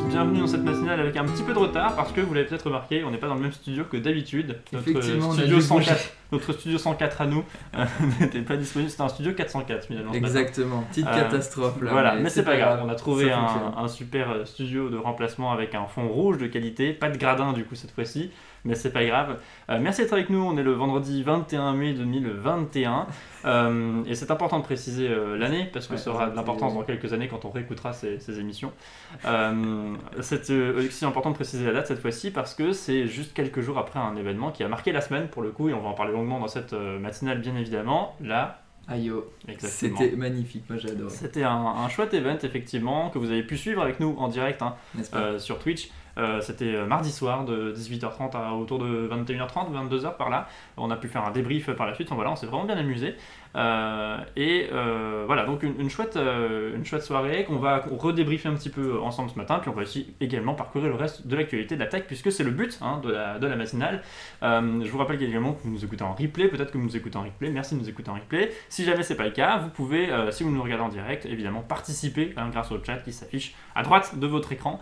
tous, bienvenue dans cette matinale avec un petit peu de retard parce que vous l'avez peut-être remarqué, on n'est pas dans le même studio que d'habitude. Notre studio dû 104, notre studio 104 à nous euh, n'était pas disponible, c'était un studio 404 finalement. Exactement, petite Euh, catastrophe là. Voilà, mais c'est pas grave, on a trouvé un, un super euh, studio de remplacement avec un fond rouge de qualité, pas de gradin du coup cette fois-ci, mais c'est pas grave. Euh, merci d'être avec nous, on est le vendredi 21 mai 2021, euh, et c'est important de préciser euh, l'année, parce que Ouais, ça aura de l'importance dans quelques années quand on réécoutera ces, ces émissions. Euh, c'est aussi important de préciser la date cette fois-ci, parce que c'est juste quelques jours après un événement qui a marqué la semaine pour le coup, et on va en parler longuement dans cette matinale bien évidemment. Là, Aïe oh, exactement. c'était magnifique, moi j'ai adoré. C'était un, un chouette event effectivement que vous avez pu suivre avec nous en direct hein, euh, sur Twitch. Euh, C'était euh, mardi soir de 18h30 à autour de 21h30, 22h par là. On a pu faire un débrief par la suite. Enfin, voilà, on s'est vraiment bien amusé. Euh, et euh, voilà, donc une, une chouette, euh, une chouette soirée qu'on va redébriefer un petit peu ensemble ce matin. Puis on va aussi également parcourir le reste de l'actualité de la tech puisque c'est le but hein, de, la, de la matinale. Je vous rappelle également que vous nous écoutez en replay. Peut-être que vous nous écoutez en replay. Merci de nous écouter en replay. Si jamais c'est pas le cas, vous pouvez, si vous nous regardez en direct, évidemment participer hein, grâce au chat qui s'affiche à droite de votre écran.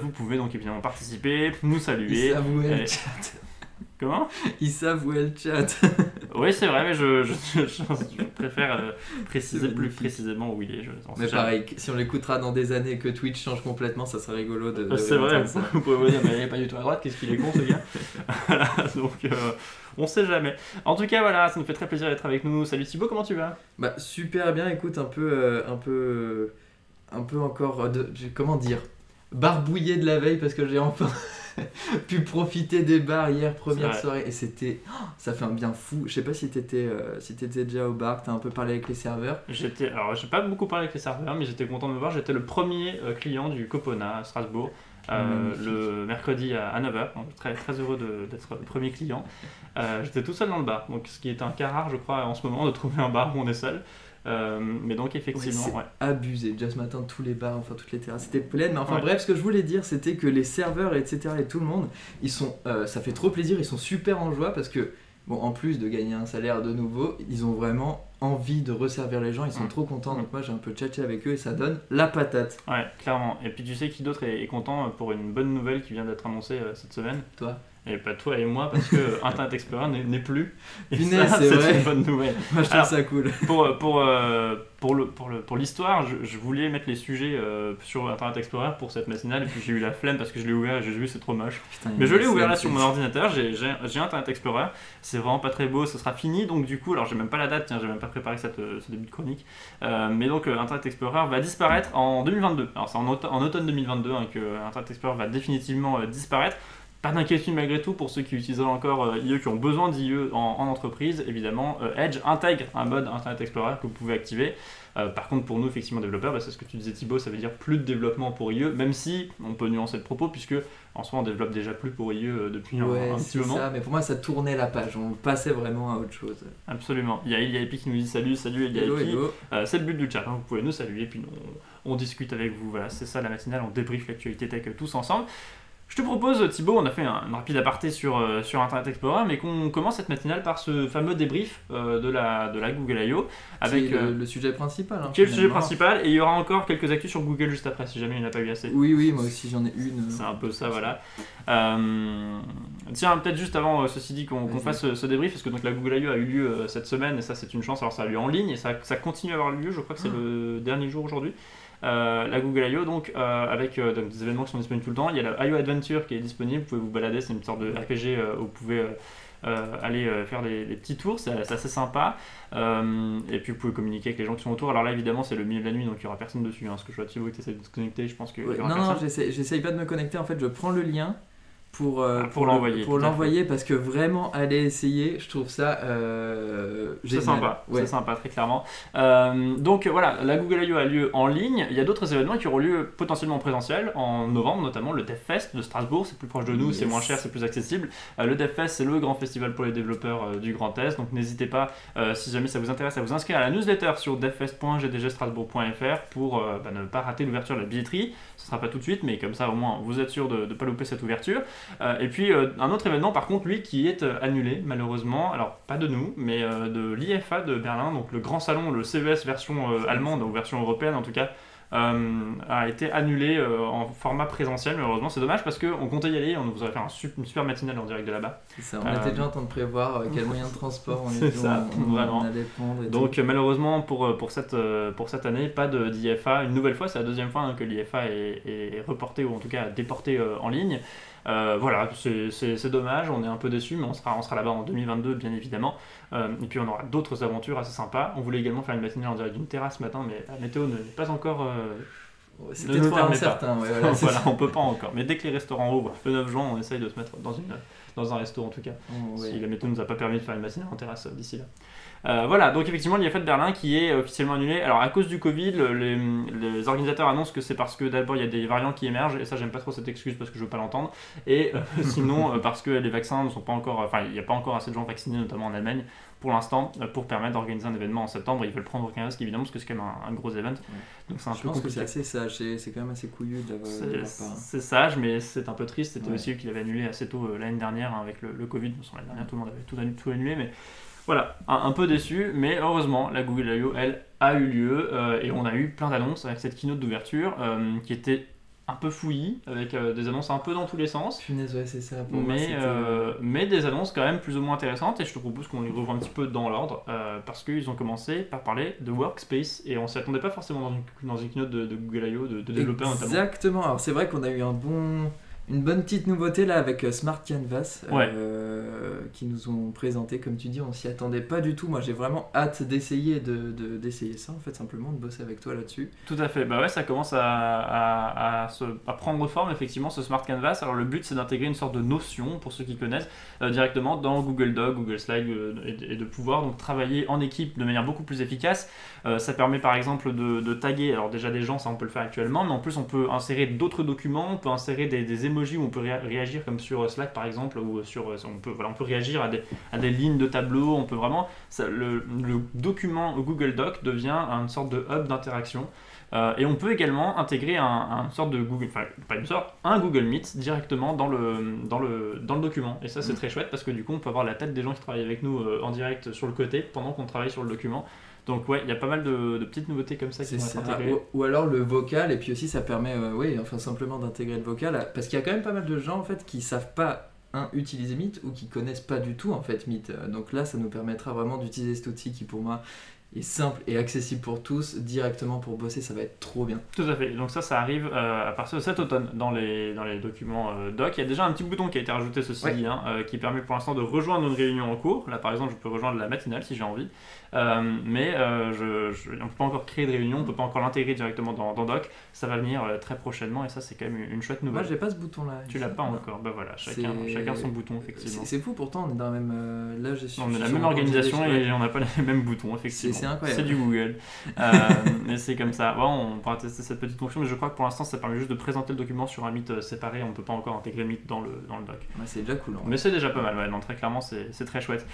Vous pouvez donc évidemment participer, nous Il saluer. s'avouait euh, le chat. Comment Il s'avouait le chat. Oui, c'est vrai, mais je, je- je- je préfère euh, préciser plus précisément où il est. Mais jamais. pareil, si on l'écoutera dans des années que Twitch change complètement, ça serait rigolo de. de C'est vrai, ça. vous pouvez vous dire, mais il est pas du tout à droite, qu'est-ce qu'il est con ce gars? Voilà, donc euh, on sait jamais. En tout cas, voilà, ça nous fait très plaisir d'être avec nous. Salut Thibaut, comment tu vas? Bah super bien, écoute, un peu, euh, un peu, euh, un peu encore de, comment dire, barbouillé de la veille parce que j'ai enfin pu profiter des bars hier première soirée et c'était, oh, ça fait un bien fou. Je sais pas si t'étais, euh, si déjà au bar, t'as un peu parlé avec les serveurs. J'étais, alors j'ai pas beaucoup parlé avec les serveurs, mais j'étais content de me voir. J'étais le premier euh, client du Copona à Strasbourg. euh, le mercredi à 9h, donc très, très heureux d'être le premier client. Euh, J'étais tout seul dans le bar, donc ce qui est un cas rare, je crois, en ce moment, de trouver un bar où on est seul. Euh, mais donc, effectivement, ouais. abusé. Déjà ce matin, tous les bars, enfin toutes les terrasses, c'était plein. Mais enfin Ouais. bref, ce que je voulais dire, c'était que les serveurs, etc., et tout le monde, ils sont, euh, ça fait trop plaisir, ils sont super en joie parce que, bon, en plus de gagner un salaire de nouveau, ils ont vraiment envie de resservir les gens, ils sont Mm. trop contents. Donc moi, j'ai un peu tchatché avec eux et ça donne la patate. Ouais, clairement. Et puis tu sais qui d'autre est, est content euh, pour une bonne nouvelle qui vient d'être annoncée euh, cette semaine? Toi? Et pas toi et moi, parce que Internet Explorer n'est- plus. Et Punaise, ça, c'est une bonne nouvelle. Moi, je trouve Alors, ça cool. pour, pour, euh, pour, le, pour, le, pour l'histoire, je, je voulais mettre les sujets euh, sur Internet Explorer pour cette matinale, et puis j'ai eu la flemme parce que je l'ai ouvert et j'ai vu c'est trop moche. Putain, Mais je l'ai ouvert là sur mon ordinateur, j'ai, j'ai, j'ai Internet Explorer, c'est vraiment pas très beau, ce sera fini, donc du coup, alors j'ai même pas la date, tiens, j'ai même pas préparé cette, euh, ce début de chronique, Euh, mais donc Internet Explorer va disparaître en 2022. Alors c'est en, auto- en automne 2022 hein, que Internet Explorer va définitivement disparaître. Pas d'inquiétude malgré tout pour ceux qui utilisent encore euh, IE, qui ont besoin d'IE en, en entreprise. Évidemment, euh, Edge intègre un mode Internet Explorer que vous pouvez activer. Euh, par contre, pour nous, effectivement, développeurs, bah, c'est ce que tu disais Thibaut, ça veut dire plus de développement pour IE, même si on peut nuancer le propos, puisque en soi, on développe déjà plus pour IE depuis un- Ouais, un, petit c'est moment. ça, mais pour moi ça tournait la page, on passait vraiment à autre chose. Absolument. Il y a Elia Epi qui nous dit salut, salut Elia Hello, Epi. hello. Euh, c'est le but du chat, hein, vous pouvez nous saluer, puis nous, on, on discute avec vous. Voilà, c'est ça la matinale, on débriefe l'actualité tech tous ensemble. Je te propose, Thibaut, on a fait un, un rapide aparté sur, euh, sur Internet Explorer, mais qu'on commence cette matinale par ce fameux débrief euh, de, la, de la Google I.O. avec Qui est le, euh, le sujet principal. hein, qui est le sujet principal, et il y aura encore quelques actus sur Google juste après, si jamais il n'y en a pas eu assez. Oui, oui, moi aussi j'en ai une. C'est un peu ça, voilà. Tiens, peut-être juste avant, ceci dit, qu'on fasse ce débrief, parce que donc la Google I.O. a eu lieu cette semaine, et ça c'est une chance, alors ça a eu lieu en ligne, et ça, ça continue à avoir lieu, je crois que c'est le dernier jour aujourd'hui. Euh, la Google I.O. donc euh, avec euh, donc, des événements qui sont disponibles tout le temps. Il y a la I.O. Adventure qui est disponible, vous pouvez vous balader, c'est une sorte de RPG où vous pouvez aller faire des, des petits tours, c'est assez sympa. Et puis vous pouvez communiquer avec les gens qui sont autour. Alors là évidemment c'est le milieu de la nuit donc il n'y aura personne dessus. Hein, parce que je vois Thibaut qui essaie de se connecter, je pense qu'il Ouais, y aura non, personne. non, j'essaie j'essaye pas de me connecter. En fait, je prends le lien pour, euh, Ah, pour le- l'envoyer, Pour l'envoyer parce que vraiment, aller essayer, je trouve ça euh, C'est génial. sympa, Ouais. c'est sympa, très clairement. Euh, donc voilà, la Google I.O. a lieu en ligne. Il y a d'autres événements qui auront lieu potentiellement en présentiel, en novembre notamment, le DevFest de Strasbourg, c'est plus proche de nous, c'est moins cher, c'est plus accessible. Euh, le DevFest, c'est le grand festival pour les développeurs du Grand Est, donc n'hésitez pas, si jamais ça vous intéresse, à vous inscrire à la newsletter sur devfest.gdgstrasbourg.fr pour bah, ne pas rater l'ouverture de la billetterie. Ce sera pas tout de suite, mais comme ça au moins vous êtes sûr de ne pas louper cette ouverture. Euh, et puis euh, un autre événement par contre lui qui est euh, annulé malheureusement, alors pas de nous mais de l'IFA de Berlin, donc le grand salon, le CES version euh, allemande ou version européenne en tout cas, a été annulé en format présentiel. Malheureusement, c'est dommage parce qu'on comptait y aller. On vous aurait fait un super, une super matinale en direct de là-bas. Ça, on était déjà en train de prévoir quel moyen de transport on, ça, vraiment. allait prendre. Donc, malheureusement, pour, pour, cette, pour cette année, pas d'IFA. Une nouvelle fois, c'est la deuxième fois hein, que l'IFA est, est, reporté ou en tout cas déporté en ligne. Euh, voilà, c'est dommage, on est un peu déçu, mais on sera, on sera là-bas en 2022, bien évidemment. Euh, et puis on aura d'autres aventures assez sympas. On voulait également faire une matinée en direct d'une terrasse ce matin, mais la météo n'est pas encore. Euh, C'était trop incertain, ouais, voilà, voilà on peut pas encore. Mais dès que les restaurants ouvrent, le 9 juin, on essaye de se mettre dans, une, dans un resto en tout cas. Oh, si la météo nous a pas permis de faire une matinée en terrasse d'ici là. Euh, voilà, donc effectivement, l'IFA de Berlin qui est officiellement annulé. Alors, à cause du Covid, les, organisateurs annoncent que c'est parce que d'abord il y a des variants qui émergent, et ça, j'aime pas trop cette excuse parce que je veux pas l'entendre. Et euh, sinon, euh, parce que les vaccins ne sont pas encore. Enfin, il n'y a pas encore assez de gens vaccinés, notamment en Allemagne, pour l'instant, pour permettre d'organiser un événement en septembre. Ils veulent prendre aucun risque, évidemment, parce que c'est quand même un, gros événement. Donc, c'est un je pense que c'est assez sage, c'est quand même assez couillu de C'est sage, mais c'est un peu triste. C'était aussi eux qui l'avaient annulé assez tôt l'année dernière hein, avec le, Covid. L'année dernière, tout le monde avait tout, tout annulé, mais voilà, un, peu déçu, mais heureusement, la Google I.O., elle, a eu lieu euh, et on a eu plein d'annonces avec cette keynote d'ouverture euh, qui était un peu fouillis, avec euh, des annonces un peu dans tous les sens. Punaise, ouais, c'est ça. mais, mais des annonces quand même plus ou moins intéressantes, et je te propose qu'on les revoie un petit peu dans l'ordre, parce qu'ils ont commencé par parler de Workspace, et on s'y attendait pas forcément dans une, dans une keynote de, Google I.O., de, de développeurs notamment. Exactement, alors c'est vrai qu'on a eu un bon une bonne petite nouveauté là avec euh, Smart Canvas euh, qui nous ont présenté. Comme tu dis on s'y attendait pas du tout. Moi j'ai vraiment hâte d'essayer de, d'essayer ça en fait simplement de bosser avec toi là-dessus. Tout à fait. Bah ouais ça commence à, à, se, à, prendre forme effectivement ce Smart Canvas. Alors le but c'est d'intégrer une sorte de notion pour ceux qui connaissent euh, directement dans Google Doc Google Slide et, de pouvoir donc travailler en équipe de manière beaucoup plus efficace ça permet par exemple de, taguer. Alors déjà des gens ça on peut le faire actuellement mais en plus on peut insérer d'autres documents. On peut insérer des, des où on peut réagir comme sur Slack par exemple, ou sur, on, peut, voilà, on réagir à des, lignes de tableau, on peut vraiment, le, document Google Doc devient une sorte de hub d'interaction. Euh, et on peut également intégrer un, sorte de Google, enfin pas une sorte, un Google Meet directement dans le, dans le, dans le document. Et ça c'est mm. très chouette parce que du coup on peut avoir la tête des gens qui travaillent avec nous euh, en direct sur le côté pendant qu'on travaille sur le document. Donc ouais, il y a pas mal de, petites nouveautés comme ça qui sont intégrées. Ou, alors le vocal, et puis aussi ça permet, euh, oui, enfin simplement d'intégrer le vocal, parce qu'il y a quand même pas mal de gens en fait qui savent pas un, utiliser Meet ou qui connaissent pas du tout en fait Meet. Donc là, ça nous permettra vraiment d'utiliser cet outil qui pour moi est simple et accessible pour tous, directement pour bosser, ça va être trop bien. Tout à fait. Donc ça, ça arrive euh, à partir de cet automne dans les, dans les documents euh, doc. Il y a déjà un petit bouton qui a été rajouté, ceci dit, hein, qui permet pour l'instant de rejoindre une réunion en cours. Là, par exemple, je peux rejoindre la matinale si j'ai envie. Euh, mais euh, je, on ne peut pas encore créer de réunion, on ne peut pas encore l'intégrer directement dans, Doc. Ça va venir euh, très prochainement et ça, c'est quand même une chouette nouvelle. Moi, j'ai pas ce bouton-là. Tu l'as pas encore Bah voilà, chacun, chacun son bouton, effectivement. C'est fou, pourtant, on est dans la même. là, je suis, on est la même organisation et on n'a pas les mêmes boutons, effectivement. C'est incroyable. C'est du Google. mais c'est comme ça. Bon, on pourra tester cette petite fonction, mais je crois que pour l'instant, ça permet juste de présenter le document sur un Meet séparé. On ne peut pas encore intégrer Meet dans le, dans le doc. c'est déjà cool. Mais c'est déjà pas mal, ouais. Non, très clairement, c'est très chouette.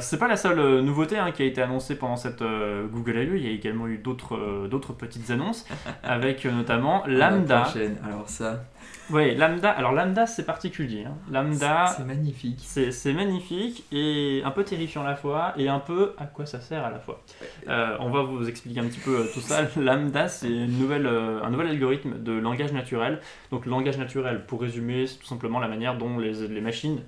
c'est pas la seule nouveauté hein, qui a été annoncée pendant cette euh, Google I.O., il y a également eu d'autres euh, d'autres petites annonces, avec euh, notamment Lambda. Alors ça. Oui, Lambda. Alors Lambda, c'est particulier. Hein. Lambda. C'est magnifique. C'est magnifique et un peu terrifiant à la fois et un peu à quoi ça sert à la fois. on va vous expliquer un petit peu tout ça. Lambda, c'est une nouvelle, un nouvel algorithme de langage naturel. Donc langage naturel, pour résumer, c'est tout simplement la manière dont les, les machines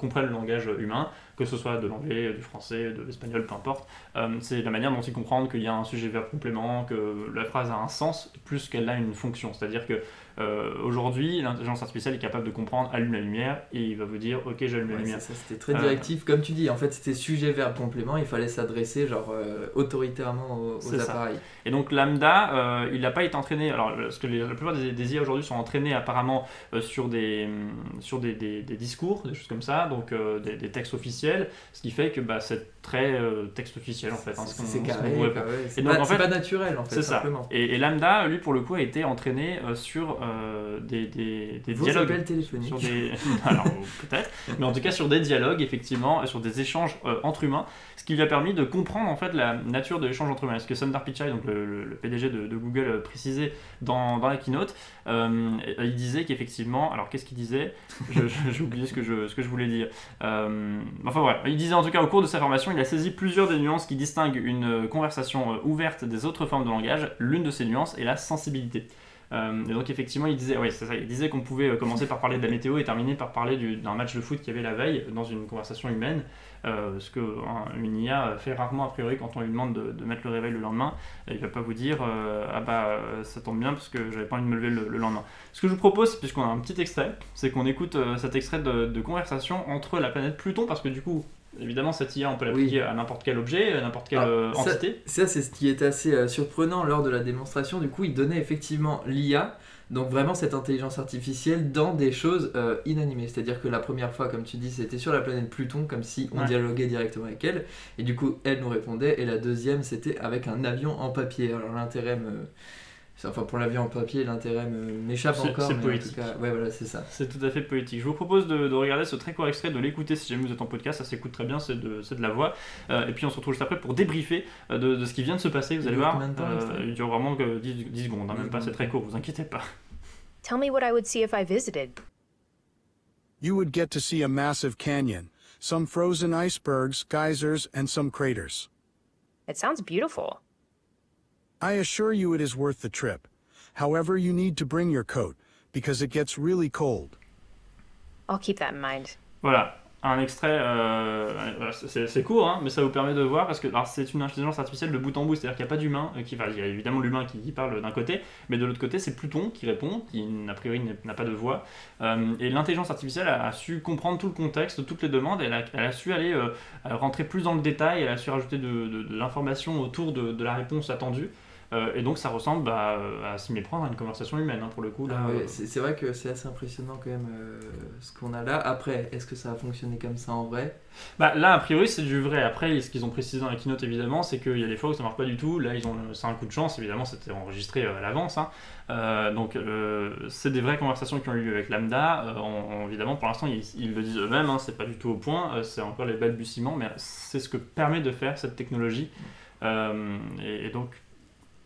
comprennent le langage humain que ce soit de l'anglais, du français, de l'espagnol, peu importe. Euh, c'est la manière dont ils comprennent qu'il y a un sujet verbe complément, que la phrase a un sens plus qu'elle a une fonction. C'est-à-dire que euh, aujourd'hui, l'intelligence artificielle est capable de comprendre allume la lumière et il va vous dire ok j'allume la lumière. C'était très directif, comme tu dis. En fait, c'était sujet verbe complément. Il fallait s'adresser genre euh, autoritairement aux, appareils. Et donc lambda, il n'a pas été entraîné. Alors parce que la plupart des, IA aujourd'hui sont entraînés apparemment sur des sur des, des, discours, des choses comme ça, donc des, textes officiels, ce qui fait que bah, c'est très texte officiel en fait. Hein, c'est carré. c'est pas, en fait, pas, naturel en fait. C'est ça. Et, et, lambda, lui pour le coup, a été entraîné sur euh, des, des, des dialogues. téléphoniques. Sur des... Alors, peut-être, mais en tout cas sur des dialogues, effectivement, sur des échanges euh, entre humains, ce qui lui a permis de comprendre en fait la nature de l'échange entre humains. Ce que Sundar Pichai, donc le, PDG de, Google, euh, précisait dans, dans la keynote. il disait qu'effectivement, alors qu'est-ce qu'il disait? J'ai oublié ce que, je, ce que je voulais dire. enfin voilà, il disait en tout cas au cours de sa formation, il il a saisi plusieurs des nuances qui distinguent une conversation ouverte des autres formes de langage. L'une de ces nuances est la sensibilité. Euh, et donc effectivement, il disait, il disait qu'on pouvait commencer par parler de la météo et terminer par parler d'un match de foot qu'il y avait la veille dans une conversation humaine, euh, ce qu'une IA fait rarement a priori quand on lui demande de, mettre le réveil le lendemain. Il va pas vous dire ah bah ça tombe bien parce que j'avais pas envie de me lever le, lendemain. Ce que je vous propose, puisqu'on a un petit extrait, c'est qu'on écoute cet extrait de conversation entre la planète Pluton parce que du coup Évidemment, cette IA, on peut l'appliquer à n'importe quel objet, à n'importe quelle euh, entité. Ça, c'est ce qui est assez euh, surprenant lors de la démonstration. Du coup, il donnait effectivement l'IA, donc vraiment cette intelligence artificielle, dans des choses euh, inanimées. C'est-à-dire que la première fois, comme tu dis, c'était sur la planète Pluton, comme si on dialoguait directement avec elle. Et du coup, elle nous répondait. Et la deuxième, c'était avec un avion en papier. Alors l'intérêt me Enfin, pour l'avion en papier, l'intérêt m'échappe encore. C'est poétique. ouais, voilà, c'est ça. C'est tout à fait poétique. Je vous propose de, regarder ce très court extrait, de l'écouter si jamais vous êtes en podcast. Ça s'écoute très bien, c'est de, de, la voix. Euh, et puis on se retrouve juste après pour débriefer euh, de, de, ce qui vient de se passer. Vous allez voir. Euh, il dure vraiment que 10, 10 secondes, hein, même pas, c'est très court, vous inquiétez pas. Tell me what I would see if I visited. You would get to see a massive canyon, some frozen icebergs, geysers, and some craters. It sounds beautiful. I assure you it is worth the trip. However, you need to bring your coat, because it gets really cold. I'll keep that in mind. Voilà, un extrait, euh, c'est court, hein, mais ça vous permet de voir, parce que c'est une intelligence artificielle de bout en bout, c'est-à-dire qu'il n'y a pas d'humain, euh, qui, il y a évidemment l'humain qui, parle d'un côté, mais de l'autre côté, c'est Pluton qui répond, qui a priori n'a pas de voix, euh, et l'intelligence artificielle a, su comprendre tout le contexte, toutes les demandes, elle a, elle a su aller rentrer plus dans le détail, elle a su rajouter de, de l'information autour de, de la réponse attendue, euh, et donc ça ressemble bah, à s'y méprendre à une conversation humaine hein, pour le coup. Ah c'est vrai que c'est assez impressionnant quand même euh, ce qu'on a là. Après, est-ce que ça a fonctionné comme ça en vrai? Bah, Là, a priori, c'est du vrai. Après, ce qu'ils ont précisé dans la keynote évidemment, c'est qu'il y a des fois où ça marche pas du tout. Là, ils ont c'est un coup de chance. Évidemment, c'était enregistré euh, à l'avance. Hein. donc, c'est des vraies conversations qui ont eu lieu avec Lambda. évidemment, pour l'instant, ils, le disent eux-mêmes. Hein, c'est pas du tout au point. c'est encore les balbutiements, mais c'est ce que permet de faire cette technologie. et donc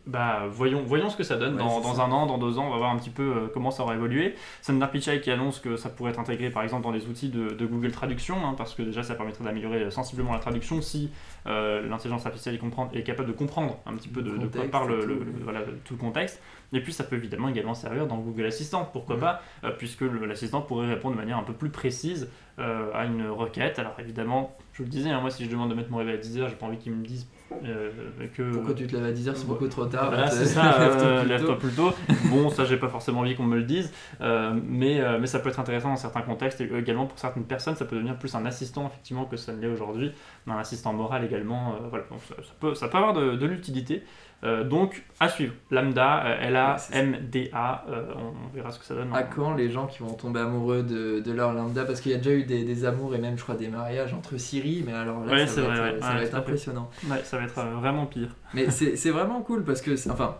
bah, voyons, voyons ce que ça donne dans, dans un an, dans deux ans, on va voir un petit peu euh, comment ça aura évolué. Sundar Pichai qui annonce que ça pourrait être intégré par exemple dans les outils de, de Google Traduction, hein, parce que déjà ça permettrait d'améliorer sensiblement la traduction si euh, l'intelligence artificielle est, est, capable de comprendre un petit peu de, de quoi parle le, voilà, tout le contexte. Et puis ça peut évidemment également servir dans Google Assistant, pourquoi pas, euh, puisque l'assistant pourrait répondre de manière un peu plus précise à une requête. Alors évidemment, je vous le disais, hein, moi si je demande de mettre mon réveil à 10h, j'ai pas envie qu'ils me disent euh, que... Pourquoi tu te lèves à 10h C'est beaucoup trop tard. c'est ça, euh, lève-toi plus, tôt. bon, ça, j'ai pas forcément envie qu'on me le dise, euh, mais, mais ça peut être intéressant dans certains contextes et également pour certaines personnes, ça peut devenir plus un assistant effectivement que ça ne l'est aujourd'hui, un assistant moral également. voilà, ça, peut, ça peut avoir de, de l'utilité. Euh, donc, à suivre. Lambda, euh, L-A-M-D-A, euh, on, verra ce que ça donne. À quand les gens qui vont tomber amoureux de, de leur Lambda? Parce qu'il y a déjà eu des, amours et même, je crois, des mariages entre Siri, mais alors là, ça, va être, ça va être impressionnant. Ouais, ça va être vraiment pire. Mais c'est vraiment cool parce que, enfin,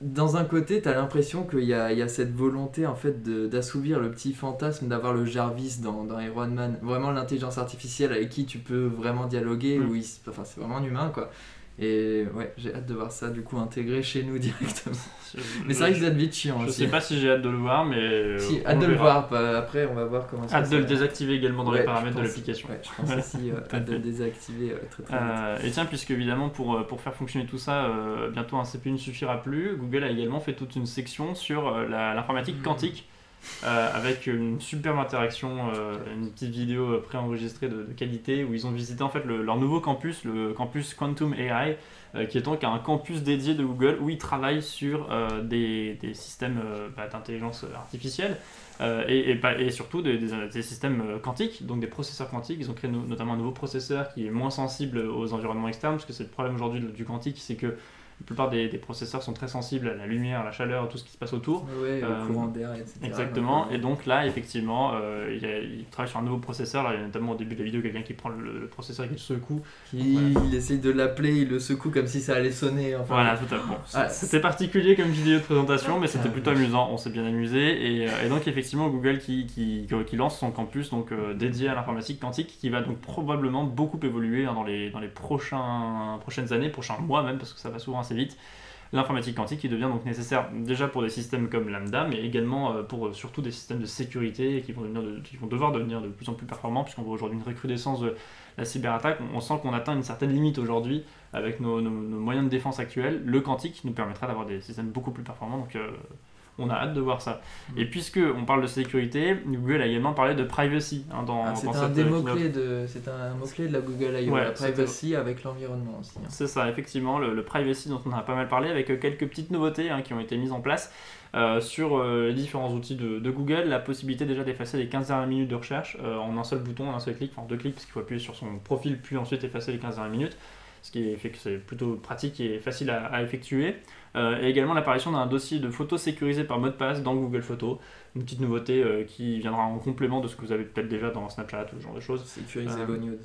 dans un côté, tu as l'impression qu'il y, y a, cette volonté en fait d'assouvir le petit fantasme d'avoir le Jarvis dans, dans Iron Man, vraiment l'intelligence artificielle avec qui tu peux vraiment dialoguer, mm. où enfin, c'est vraiment un humain quoi. Et ouais, j'ai hâte de voir ça du coup intégré chez nous directement. mais ça risque d'être vite chiant je sais pas si j'ai hâte de le voir, mais. Si, hâte de le voir. Après, on va voir comment ça Hâte de le désactiver également dans les paramètres de l'application. Ouais, je pense aussi euh, hâte de le désactiver euh, très très euh, et tiens, puisque évidemment, pour, pour faire fonctionner tout ça, bientôt un CPU ne suffira plus, Google a également fait toute une section sur l'informatique mmh. Quantique. avec une superbe interaction, une petite vidéo préenregistrée de, qualité où ils ont visité en fait leur nouveau campus, le campus Quantum AI, euh, qui est donc un campus dédié de Google où ils travaillent sur euh, des, des, systèmes bah, d'intelligence artificielle. Et, et, surtout des, des, systèmes quantiques, donc des processeurs quantiques. Ils ont créé notamment un nouveau processeur qui est moins sensible aux environnements externes, parce que c'est le problème aujourd'hui du quantique, c'est que la plupart des, processeurs sont très sensibles à la lumière, à la chaleur, tout ce qui se passe autour. Oui, au euh, courant d'air, etc. Exactement. Et donc là, effectivement, euh, il, travaille sur un nouveau processeur. Là, il y a notamment au début de la vidéo quelqu'un qui prend le, processeur et qui le secoue. Il, essaye de l'appeler, il le secoue comme si ça allait sonner. Enfin, voilà, tout à fait. Ah, c'était particulier comme vidéo de présentation, mais c'était ah, plutôt amusant. On s'est bien amusé. Et, euh, donc, effectivement, Google qui, qui, qui, lance son campus donc, dédié à l'informatique quantique qui va donc probablement beaucoup évoluer hein, dans, les, dans les prochains, prochaines années, prochains mois même, parce que ça va souvent vite. l'informatique quantique qui devient donc nécessaire déjà pour des systèmes comme Lambda, mais également euh, pour euh, surtout des systèmes de sécurité qui vont, devoir devenir de plus en plus performants, puisqu'on voit aujourd'hui une recrudescence de la cyberattaque. On, sent qu'on atteint une certaine limite aujourd'hui avec nos, moyens de défense actuels. Le quantique nous permettra d'avoir des systèmes beaucoup plus performants, euh, on a hâte de voir ça. Mm. Et puisque on parle de sécurité, Google a également parlé de privacy hein, dans, Ah, dans un des euh, de, c'est un mot-clé de la Google I.O. Ouais, la privacy avec l'environnement aussi. hein. C'est ça, effectivement, le, le privacy dont on a pas mal parlé, avec euh, quelques petites nouveautés hein, qui ont été mises en place euh, sur euh, les différents outils de, de Google. La possibilité déjà d'effacer les 15 dernières minutes de recherche euh, en un seul bouton, en un seul clic, enfin deux clics, parce qu'il faut appuyer sur son profil, puis ensuite effacer les 15 dernières minutes, ce qui fait que c'est plutôt pratique et facile à, à effectuer. Euh, et également l'apparition d'un dossier de photos sécurisé par mot de passe dans Google Photos, une petite nouveauté euh, qui viendra en complément de ce que vous avez peut-être déjà dans Snapchat ou ce genre de choses. Sécuriser Euh, vos news.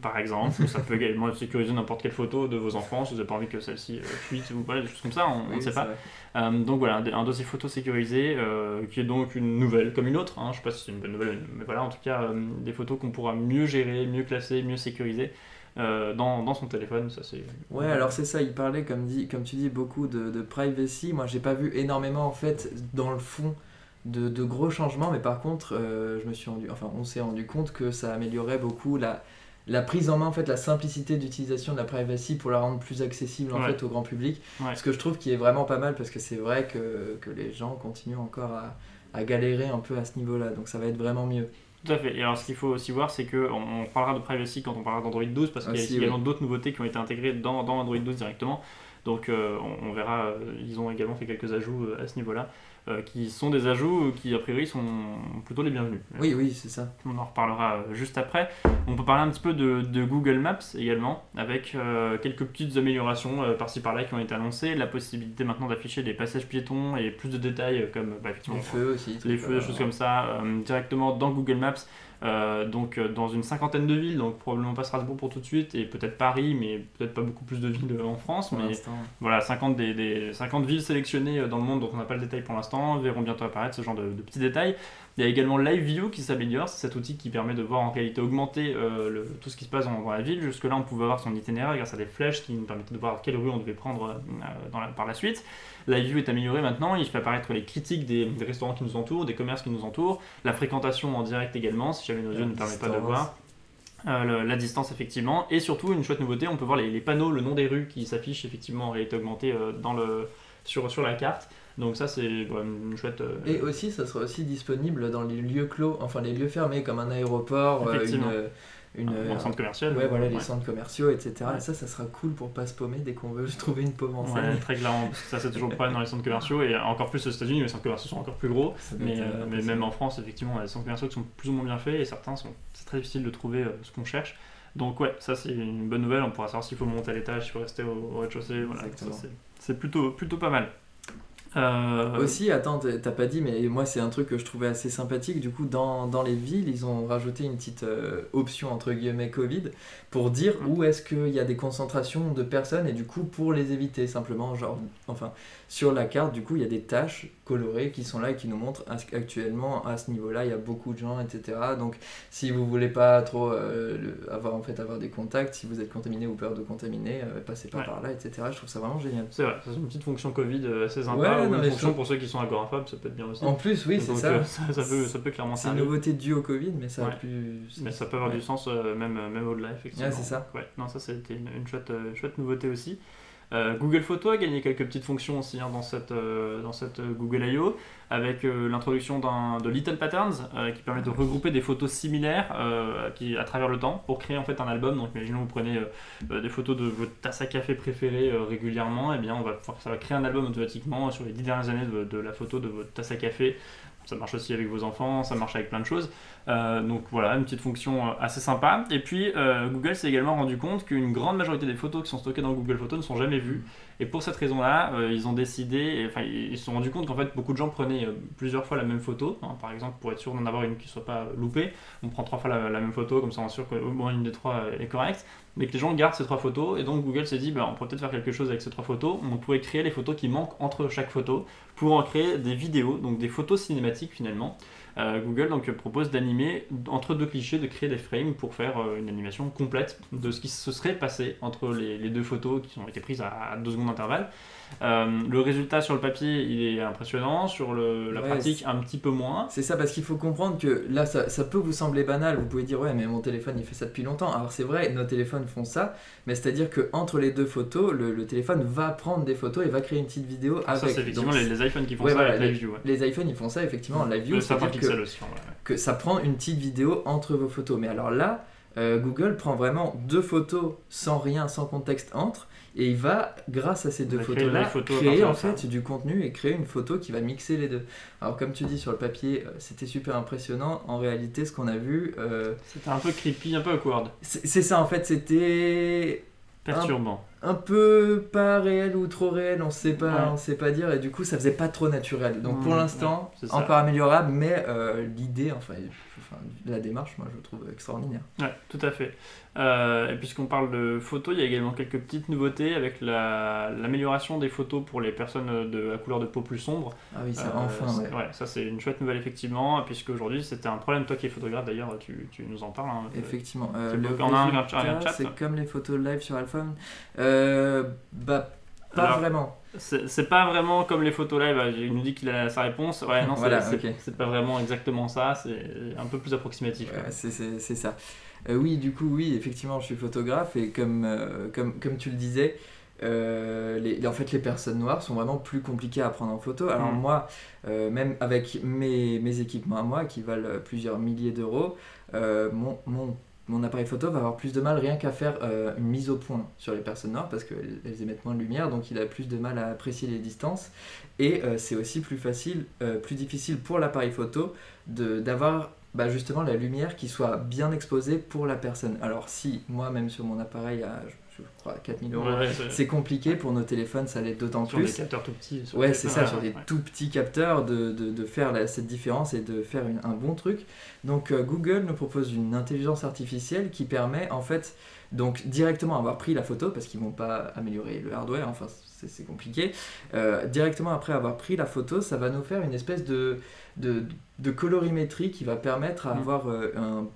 Par exemple, ça peut également sécuriser n'importe quelle photo de vos enfants si vous n'avez pas envie que celle-ci fuite ou voilà, des choses comme ça, on ne sait pas. donc voilà, un, un dossier photo sécurisé qui est donc une nouvelle comme une autre. hein. Je sais pas si c'est une bonne nouvelle, mais voilà, en tout cas, des photos qu'on pourra mieux gérer, mieux classer, mieux sécuriser euh, dans, dans son téléphone. Ça, c'est... Ouais, alors c'est ça, il parlait, comme, dit, comme tu dis, beaucoup de, de privacy. Moi, j'ai pas vu énormément, en fait, dans le fond, de, de gros changements, mais par contre, euh, je me suis rendu, enfin, on s'est rendu compte que ça améliorait beaucoup la, la prise en main, en fait, la simplicité d'utilisation de la privacy pour la rendre plus accessible, en Ouais. fait, au grand public. Ouais. Ce que je trouve qui est vraiment pas mal, parce que c'est vrai que, que les gens continuent encore à, à galérer un peu à ce niveau-là, donc ça va être vraiment mieux. Tout à fait. Et alors, ce qu'il faut aussi voir, c'est qu'on on parlera de privacy quand on parlera d'Android 12, parce qu'il y a également oui. d'autres nouveautés qui ont été intégrées dans, dans Android 12 directement. Donc, euh, on, on verra, euh, ils ont également fait quelques ajouts euh, à ce niveau-là, qui sont des ajouts qui, a priori, sont plutôt les bienvenus. Oui, oui, c'est ça. On en reparlera juste après. On peut parler un petit peu de, de Google Maps également, avec quelques petites améliorations par-ci par-là qui ont été annoncées. La possibilité maintenant d'afficher des passages piétons et plus de détails, comme bah, effectivement, Les feux aussi. les feux, des choses comme ça, directement dans Google Maps. Euh, donc euh, dans une cinquantaine de villes, donc probablement pas Strasbourg pour tout de suite, et peut-être Paris, mais peut-être pas beaucoup plus de villes euh, en France, mais voilà, 50, des, des- 50 villes sélectionnées dans le monde dont on n'a pas le détail pour l'instant, verront bientôt apparaître ce genre de, de petits détails. Il y a également Live View qui s'améliore, c'est cet outil qui permet de voir en réalité augmentée euh, le- tout ce qui se passe dans, dans la ville. Jusque-là, on pouvait voir son itinéraire grâce à des flèches qui nous permettaient de voir quelle rue on devait prendre euh, dans la- par la suite. Live View est amélioré maintenant, il fait apparaître les critiques des, des restaurants qui nous entourent, des commerces qui nous entourent, la fréquentation en direct également, si jamais nos yeux ne permettent pas de voir. Euh, le- la distance effectivement et surtout une chouette nouveauté on peut voir les, les panneaux le nom des rues qui s'affichent effectivement en réalité augmentée euh, dans le, sur, sur la carte donc ça c'est ouais, une chouette euh, Et aussi, ça sera aussi disponible dans les lieux clos, enfin les lieux fermés comme un aéroport, euh, une, Effectivement. une, un centre commercial ouais, voilà, les centres commerciaux, etc. Ouais. Et ça, ça sera cool pour pas se paumer dès qu'on veut trouver une paume en scène. très clairement parce que ça c'est toujours le problème dans les centres commerciaux et encore plus aux États-Unis les centres commerciaux sont encore plus gros mais, euh, euh, même en France effectivement y a des centres commerciaux qui sont plus ou moins bien faits et certains sont c'est très difficile de trouver euh, ce qu'on cherche donc ouais ça c'est une bonne nouvelle on pourra savoir s'il faut monter à l'étage s'il faut rester au, au rez-de-chaussée voilà, c'est plutôt, plutôt pas mal Euh, Aussi, attends, t'as pas dit, mais moi c'est un truc que je trouvais assez sympathique. Du coup, dans, dans les villes, ils ont rajouté une petite euh, option entre guillemets Covid pour dire Mm. où est-ce qu'il y a des concentrations de personnes et du coup pour les éviter simplement, genre, enfin, sur la carte, du coup, il y a des tâches colorées qui sont là et qui nous montrent actuellement à ce niveau-là, il y a beaucoup de gens, etc. Donc, si vous voulez pas trop euh, le- avoir en fait avoir des contacts, si vous êtes contaminé ou peur de contaminer, euh, passez pas Ouais. par là, etc. Je trouve ça vraiment génial. C'est vrai, c'est une petite fonction Covid euh, assez sympa, Ouais, ou non, une fonction pour ceux qui sont agoraphobes, ça peut être bien aussi. En plus, oui, c'est ça. ça, ça peut, ça peut clairement C'est une nouveauté due au Covid, mais ça a pu. Mais ça peut avoir du sens euh, même, même au-delà, effectivement. Ouais, c'est ça. Ouais. Non, ça c'était une, une chouette, chouette nouveauté aussi. Euh, Google Photo a gagné quelques petites fonctions aussi hein, dans cette, euh, euh, Google I.O. avec l'introduction de Little Patterns qui permet de regrouper des photos similaires à travers le temps pour créer en fait un album. Donc imaginons vous prenez des photos de votre tasse à café préférée régulièrement, et bien va pouvoir- ça va créer un album automatiquement sur les dix dernières années de, de la photo de votre tasse à café. Ça marche aussi avec vos enfants, ça marche avec plein de choses. Euh, donc voilà, une petite fonction euh, assez sympa. Et puis euh, Google s'est également rendu compte qu'une grande majorité des photos qui sont stockées dans Google Photos ne sont jamais vues. Et pour cette raison-là, ils ont décidé, enfin ils se sont rendus compte qu'en fait beaucoup de gens prenaient plusieurs fois la même photo. hein. par exemple, pour être sûr d'en avoir une qui ne soit pas loupée, on prend trois fois la, la même photo, comme ça on est sûr qu'au moins une des trois est correcte. Mais que les gens gardent ces trois photos. Et donc Google s'est dit, bah, on pourrait peut-être faire quelque chose avec ces trois photos. On pourrait créer les photos qui manquent entre chaque photo pour en créer des vidéos, donc des photos cinématiques finalement. Euh, Google donc propose d'animer entre deux clichés, de créer des frames pour faire euh, une animation complète de ce qui se serait passé entre les, les deux photos qui ont été prises à 2 secondes d'intervalle. Euh, le résultat sur le papier, il est impressionnant, sur le- la Ouais, pratique, un petit peu moins. C'est ça, parce qu'il faut comprendre que là, ça, ça peut vous sembler banal. Vous pouvez dire, ouais, mais mon téléphone, il fait ça depuis longtemps. Alors, c'est vrai, nos téléphones font ça, mais c'est-à-dire que entre les deux photos, le, le téléphone va prendre des photos et va créer une petite vidéo Ça, avec. c'est effectivement Donc, les, les iPhones qui font Ouais, ça voilà, avec Live View. ouais. les iPhones, ils font ça effectivement en live view. Le certains c'est-à-dire que- aussi. que ça prend une petite vidéo entre vos photos. Mais alors là, euh, Google prend vraiment deux photos sans rien, sans contexte entre, et il va, grâce à ces deux photos-là, créer en fait du contenu et créer une photo qui va mixer les deux. Alors comme tu dis sur le papier, euh, c'était super impressionnant. En réalité, ce qu'on a vu, euh, C'était un peu creepy, un peu awkward, c'est c'est ça en fait, c'était perturbant. un peu pas réel ou trop réel, on sait pas, Ouais. on sait pas dire, et du coup ça faisait pas trop naturel. Donc pour Mmh, l'instant, ouais, encore améliorable, mais euh, l'idée, enfin, enfin, la démarche, moi je trouve extraordinaire. Ouais, tout à fait. Euh, et puisqu'on parle de photos, il y a également quelques petites nouveautés avec la- l'amélioration des photos pour les personnes de, à couleur de peau plus sombre. Ah oui, ça, Euh, enfin, ouais. ça c'est une chouette nouvelle effectivement, puisque aujourd'hui c'était un problème, toi qui es photographe d'ailleurs, tu, tu nous en parles. hein, Effectivement. Euh, le on a un- un résultat, chat. c'est comme les photos live sur iPhone. Euh, bah, pas Alors, vraiment. C'est pas vraiment comme les photos live, il nous dit qu'il a sa réponse. Ouais, non, c'est Voilà, pas vraiment exactement ça, c'est un peu plus approximatif. Ouais, c'est- ça. Euh, oui, du coup, oui, effectivement, je suis photographe et comme, euh, comme, comme tu le disais, euh, les, en fait, les personnes noires sont vraiment plus compliquées à prendre en photo. Alors Mm. moi, euh, même avec mes, mes équipements à moi qui valent plusieurs milliers d'euros, euh, mon, mon, mon appareil photo va avoir plus de mal rien qu'à faire euh, une mise au point sur les personnes noires parce qu'elles elles émettent moins de lumière, donc il a plus de mal à apprécier les distances. Et euh, c'est aussi plus facile, euh, plus difficile pour l'appareil photo d'avoir bah, justement la lumière qui soit bien exposée pour la personne. Alors si moi même sur mon appareil à je, je crois 4000 euros, Ouais, c'est- compliqué pour nos téléphones, ça l'est d'autant sur des plus. capteurs tout petits. sur Ouais, c'est ça, sur des ouais. tout petits capteurs, de, de, de faire la- cette différence et de faire une- un bon truc. Donc euh, Google nous propose une intelligence artificielle qui permet en fait donc directement avoir pris la photo, parce qu'ils vont pas améliorer le hardware, enfin c'est compliqué, Euh, directement après avoir pris la photo, ça va nous faire une espèce de, de, de colorimétrie qui va permettre à Mm. avoir euh, un,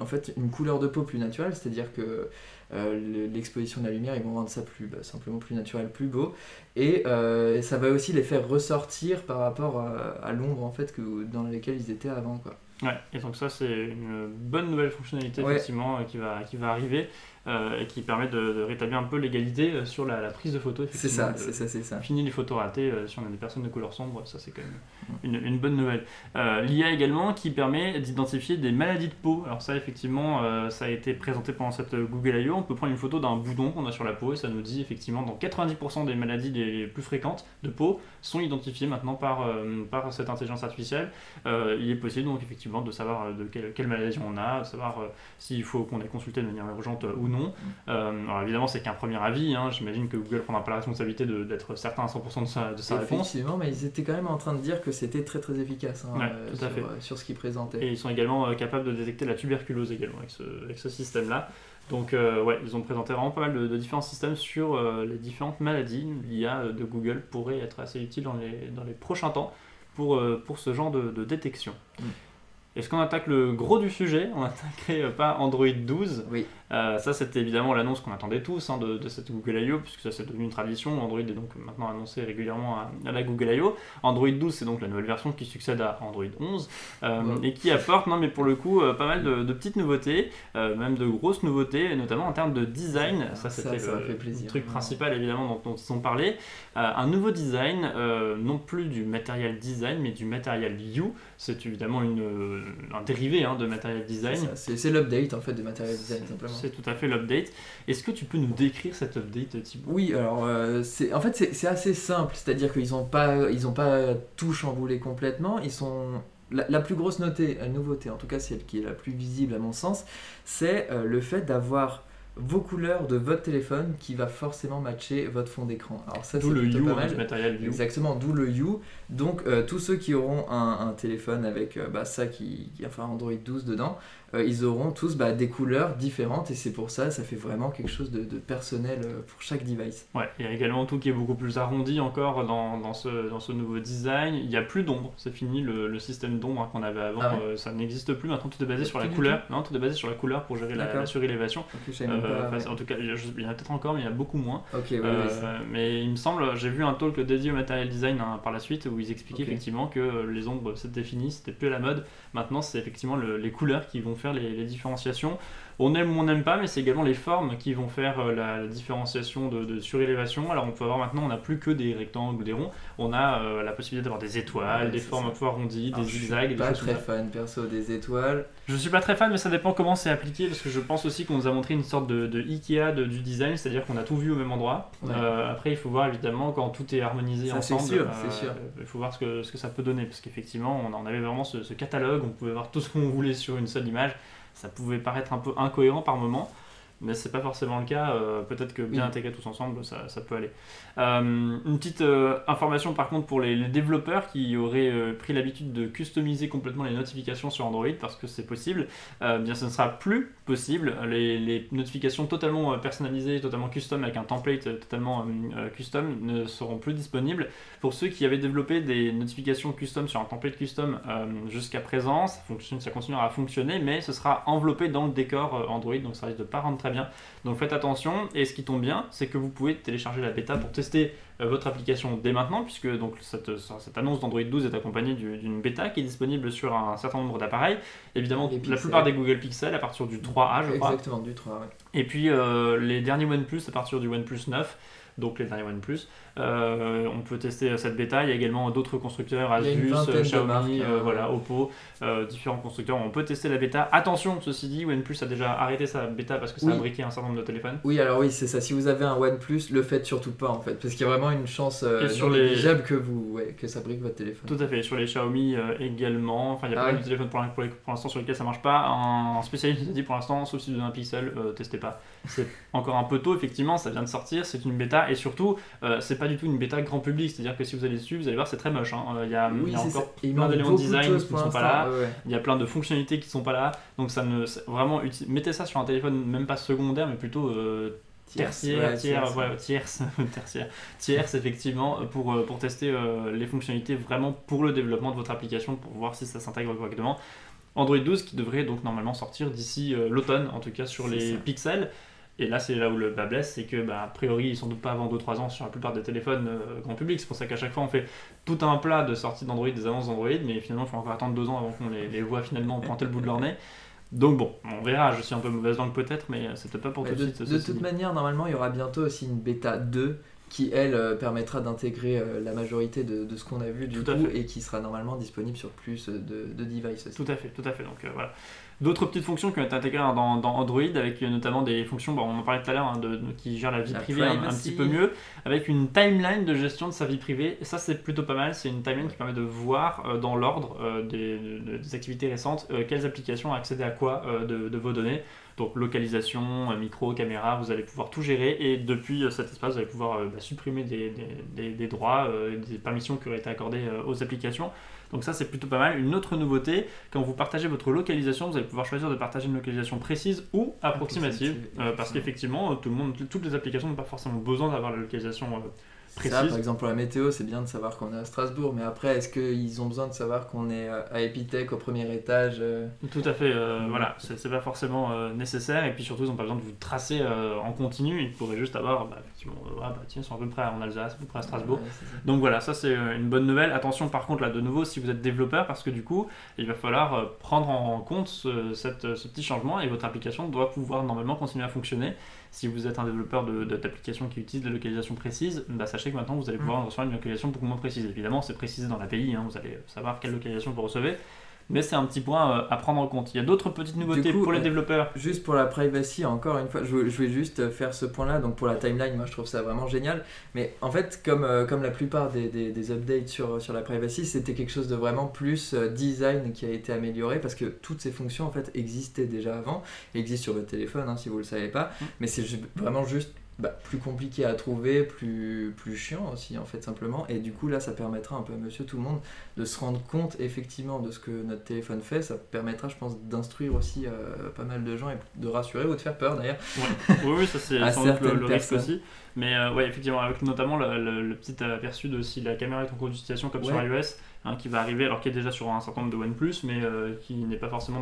en fait, une couleur de peau plus naturelle, c'est-à-dire que euh, le- l'exposition de la lumière, ils vont rendre ça plus bah, simplement plus naturel, plus beau, et euh, ça va aussi les faire ressortir par rapport à, à l'ombre en fait que, dans laquelle ils étaient avant. Quoi. Ouais, et donc ça c'est une bonne nouvelle fonctionnalité Ouais. effectivement euh, qui va, qui va arriver euh, et qui permet de, de rétablir un peu l'égalité euh, sur la, la prise de photos. C'est ça, c'est ça, c'est ça. Fini les photos ratées euh, si on a des personnes de couleur sombre, ça c'est quand même une, une bonne nouvelle. Euh, L'IA également qui permet d'identifier des maladies de peau. Alors ça effectivement ça a été présenté pendant cette Google I.O. On peut prendre une photo d'un boudon qu'on a sur la peau et ça nous dit effectivement dans 90% des maladies les plus fréquentes de peau sont identifiées maintenant par, par cette intelligence artificielle. Il est possible donc effectivement de savoir de quelle, quelle maladie on a, savoir s'il faut qu'on ait consulté de manière urgente ou non. Euh, alors évidemment c'est qu'un premier avis, hein. j'imagine que Google prendra pas la responsabilité d'être certain à 100% de sa, de sa réponse. Effectivement, mais ils étaient quand même en train de dire que c'était très très efficace hein, Ouais, euh, sur, ce qu'ils présentaient. Et ils sont également euh, capables de détecter la tuberculose également avec ce, avec ce système-là. Donc euh, ouais, ils ont présenté vraiment pas mal de, de différents systèmes sur euh, les différentes maladies. L'IA de Google pourrait être assez utile dans les, dans les prochains temps pour, euh, pour ce genre de, de détection. Mm. Est-ce qu'on attaque le gros du sujet? On attaquerait euh, pas Android 12 Oui. Euh, ça, c'était évidemment l'annonce qu'on attendait tous hein, de, de cette Google I.O., puisque ça c'est devenu une tradition. Android est donc maintenant annoncé régulièrement à, à la Google I.O. Android 12, c'est donc la nouvelle version qui succède à Android 11 euh, Ouais. et qui apporte, non mais pour le coup, euh, pas mal de, de petites nouveautés, même de grosses nouveautés, notamment en termes de design. Ça, Ça, c'était ça le, fait plaisir. le truc principal évidemment dont, dont ils ont parlé. Un nouveau design, non plus du matériel design, mais du matériel View. C'est évidemment une, un dérivé hein, de matériel C'est design. C'est l'update en fait de matériel design simplement. C'est tout à fait l'update. Est-ce que tu peux nous décrire cet update, Thibaut? Oui, alors euh, en fait c'est assez simple, c'est-à-dire qu'ils n'ont pas ils ont pas tout chamboulé complètement, ils sont la, la plus grosse notée, euh, nouveauté, en tout cas celle qui est la plus visible à mon sens, c'est euh, le fait d'avoir vos couleurs de votre téléphone qui va forcément matcher votre fond d'écran. Alors ça c'est le pas hein, mal. matériel View. Exactement, d'où le Hue. Donc euh, tous ceux qui auront un, un téléphone avec euh, bah, ça qui, qui- enfin Android 12 dedans, euh, ils auront tous bah, des couleurs différentes et c'est pour ça, ça fait vraiment quelque chose de, de personnel euh, pour chaque device. Ouais, il y a également tout qui est beaucoup plus arrondi encore dans, dans, ce, dans ce nouveau design. Il n'y a plus d'ombre, c'est fini le, le système d'ombre qu'on avait avant, Ah ouais. euh, ça n'existe plus. Maintenant tout est basé sur la couleur. Non, tout est basé sur la couleur pour gérer la, surélévation. Euh, pas, ouais. En tout cas, il y a- il y en a peut-être encore, mais il y en a beaucoup moins. Mais il me semble, j'ai vu un talk dédié au material design hein, par la suite où ils expliquaient effectivement que les ombres c'était fini, c'était plus à la mode. Maintenant, c'est effectivement le- les couleurs qui vont faire les, les différenciations. On aime ou on n'aime pas, mais c'est également les formes qui vont faire euh, la, la différenciation de, de surélévation. Alors on peut avoir maintenant, on n'a plus que des rectangles ou des ronds, on a euh, la possibilité d'avoir des étoiles, Ouais, des formes un peu arrondies, des je suis zigzags, des pas choses très fan perso des étoiles. Je suis pas très fan, mais ça dépend comment c'est appliqué, parce que je pense aussi qu'on nous a montré une sorte de, de Ikea de- du design, c'est-à-dire qu'on a tout vu au même endroit. Ouais. Euh, après, il faut voir évidemment quand tout est harmonisé Ça, ensemble. sûr, euh, c'est sûr. Il faut voir ce que, ce que ça peut donner, parce qu'effectivement, on en avait vraiment ce, ce catalogue, on pouvait voir tout ce qu'on voulait sur une seule image. Ça pouvait paraître un peu incohérent par moment. Mais c'est pas forcément le cas. euh, Peut-être que bien Oui. intégrés tous ensemble, ça, ça peut aller. Euh, une petite euh, information par contre pour les, les développeurs qui auraient pris l'habitude de customiser complètement les notifications sur Android parce que c'est possible. Bien, ce ne sera plus possible. Les, les notifications totalement personnalisées, totalement custom avec un template totalement custom ne seront plus disponibles. Pour ceux qui avaient développé des notifications custom sur un template custom jusqu'à présent, ça, fonctionne, ça continuera à fonctionner, mais ce sera enveloppé dans le décor Android, donc ça risque de pas rendre très bien. Donc faites attention. Et ce qui tombe bien, c'est que vous pouvez télécharger la bêta pour tester euh, votre application dès maintenant, puisque donc cette, cette annonce d'Android 12 est accompagnée du- d'une bêta qui est disponible sur un certain nombre d'appareils. Évidemment, Les la plupart des Google Pixel à partir du 3A, je crois. Exactement, du 3, ouais. Et puis euh, les derniers OnePlus à partir du OnePlus 9, donc les derniers OnePlus, euh, on peut tester cette bêta. Il y a également d'autres constructeurs, Asus, euh, Xiaomi, euh, euh, voilà, Oppo, euh, différents constructeurs. On peut tester la bêta. Attention, ceci dit, OnePlus a déjà arrêté sa bêta parce que ça a briqué un certain nombre de téléphones. Oui, alors oui, c'est ça. Si vous avez un OnePlus, le faites surtout pas en fait, parce qu'il y a vraiment une chance sur les- négligeable que vous, ouais, que ça brique votre téléphone. Tout à fait, sur les Xiaomi également. Enfin, il y a Ah pas mal de téléphones pour, l'instant sur lesquels ça marche pas. Un spécialiste nous a dit pour l'instant, sauf si vous avez un pixel, testez pas. C'est encore un peu tôt, effectivement, ça vient de sortir, c'est une bêta et surtout, c'est pas du tout une bêta grand public. C'est-à-dire que si vous allez dessus, vous allez voir, c'est très moche. hein. Euh, Il y a, il Oui, y a c'est encore plein manque d'éléments de design qui ne sont pas là. ouais, ouais. Il y a plein de fonctionnalités qui sont pas là. Donc, ça ne. Vraiment, uti- mettez ça sur un téléphone, même pas secondaire, mais plutôt. euh, tertiaire, ouais, tiers, tierce. voilà, tierce, effectivement pour, euh, pour tester euh, les fonctionnalités vraiment pour le développement de votre application pour voir si ça s'intègre correctement. Android 12 qui devrait donc normalement sortir d'ici euh, l'automne en tout cas sur les ça. pixels. Et là c'est là où le bas blesse, c'est que bah, a priori sans doute pas avant 2-3 ans sur la plupart des téléphones euh, grand public. C'est pour ça qu'à chaque fois on fait tout un plat de sorties d'Android, des annonces d'Android, mais finalement il faut encore attendre 2 ans avant qu'on les, les voit finalement pointer le bout de leur nez. Donc bon, on verra, je suis un peu mauvaise langue peut-être, mais euh, c'est peut-être pas pour Ouais, tout de de, suite. de toute dit. manière, normalement, il y aura bientôt aussi une bêta 2 qui, elle, euh, permettra d'intégrer euh, la majorité de, de ce qu'on a vu du Tout coup et qui sera normalement disponible sur plus de, de devices aussi. Tout à fait, tout à fait. Donc voilà. D'autres petites fonctions qui ont été intégrées dans, dans Android, avec notamment des fonctions, bon, on en parlait tout à l'heure, hein, de, de- qui gèrent la vie La privée un, petit peu mieux, avec une timeline de gestion de sa vie privée. Et ça, c'est plutôt pas mal. C'est une timeline qui permet de voir euh, dans l'ordre euh, des, de- des activités récentes euh, quelles applications accéder à quoi de, de vos données. Donc localisation, micro, caméra, vous allez pouvoir tout gérer et depuis cet espace, vous allez pouvoir bah, supprimer des, des- des- des droits, euh, des permissions qui auraient été accordées euh, aux applications. Donc ça, c'est plutôt pas mal. Une autre nouveauté, quand vous partagez votre localisation, vous allez pouvoir choisir de partager une localisation précise ou approximative, Approximative, euh, parce effectivement. qu'effectivement, euh, tout le monde, toutes les applications n'ont pas forcément besoin d'avoir la localisation Ça, par exemple, pour la météo, c'est bien de savoir qu'on est à Strasbourg, mais après, est-ce qu'ils ont besoin de savoir qu'on est euh, à Epitech au premier étage euh, Tout à fait, euh, voilà, c'est pas forcément euh, nécessaire, et puis surtout, ils n'ont pas besoin de vous tracer euh, en continu, ils pourraient juste avoir, bah, effectivement, ah, bah, tiens, ils sont à peu près en Alsace, à peu près à Strasbourg. ouais. Donc voilà, ça c'est une bonne nouvelle. Attention par contre là de nouveau si vous êtes développeur parce que du coup il va falloir prendre en compte ce, cette- ce petit changement et votre application doit pouvoir normalement continuer à fonctionner. Si vous êtes un développeur de- de- d'applications qui utilise des localisations précises, bah, sachez que maintenant vous allez pouvoir recevoir une localisation beaucoup moins précise. Évidemment c'est précisé dans l'API, hein, vous allez savoir quelle localisation vous recevez. Mais c'est un petit point euh, à prendre en compte. Il y a d'autres petites nouveautés coup, pour les euh, développeurs. Juste pour la privacy, encore une fois, je voulais, juste faire ce point-là. Donc pour la timeline, moi je trouve ça vraiment génial. Mais en fait, comme, euh, comme la plupart des, des- des updates sur, sur la privacy, c'était quelque chose de vraiment plus euh, design qui a été amélioré parce que toutes ces fonctions en fait existaient déjà avant, existent sur votre téléphone hein, si vous le savez pas. Mm. Mais c'est vraiment juste bah, plus compliqué à trouver, plus, plus chiant aussi en fait simplement. Et du coup là ça permettra un peu à monsieur tout le monde de se rendre compte effectivement de ce que notre téléphone fait. Ça permettra je pense d'instruire aussi euh, pas mal de gens et de rassurer ou de faire peur d'ailleurs. Ouais. Oui, oui, ça c'est sans doute le, le risque personnes. aussi. Mais euh, ouais, effectivement, avec notamment le, le- le petit aperçu de si la caméra est en cours d'utilisation comme sur iOS, hein, qui va arriver, alors qu'il est déjà sur un certain nombre de OnePlus, mais euh, qui n'est pas forcément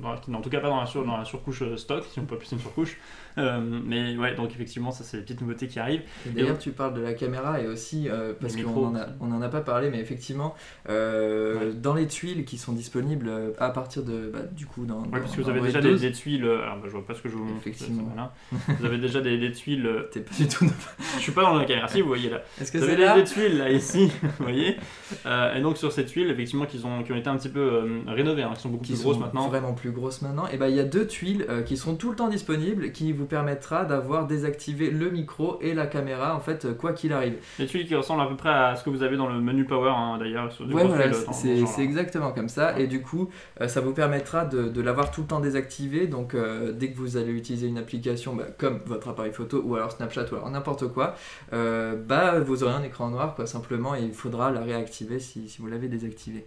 dans, dans- qui n'est en tout cas pas dans la, sur, dans la surcouche euh, stock, si on peut appeler une surcouche. Euh, mais ouais, donc effectivement, ça c'est les petites nouveautés qui arrivent. Et D'ailleurs, tu parles de la caméra et aussi, euh, parce qu'on micros en a, a pas parlé, mais effectivement, euh, Ouais. dans les tuiles qui sont disponibles à partir de, bah, du coup, dans, Ouais, dans- parce que vous avez déjà des, 12, des tuiles. Alors, bah, je vois pas ce que je vous montre. Effectivement. malin. vous avez déjà des, des tuiles. T'es pas du tout. Je suis pas dans la caméra, si vous voyez là. Est-ce que Vous c'est avez là des, tuiles là ici, vous voyez. Euh, et donc sur ces tuiles, effectivement, qui, ont, qui ont été un petit peu euh, rénovées, hein, qui sont beaucoup qui plus sont grosses maintenant. vraiment plus grosses maintenant, et ben il y a deux tuiles euh, qui sont tout le temps disponibles, qui vous permettra d'avoir désactivé le micro et la caméra en fait euh, quoi qu'il arrive. Des tuiles qui ressemblent à peu près à ce que vous avez dans le menu Power hein, d'ailleurs. Sur Ouais, voilà, ce c'est exactement comme ça. Ouais. Et du coup, euh, ça vous permettra de, de l'avoir tout le temps désactivé. Donc, euh, dès que vous allez utiliser une application bah, comme votre appareil photo ou alors Snapchat ou alors n'importe quoi, euh, bah, vous aurez un écran noir, quoi, simplement. Et il faudra la réactiver si, si vous l'avez désactivé.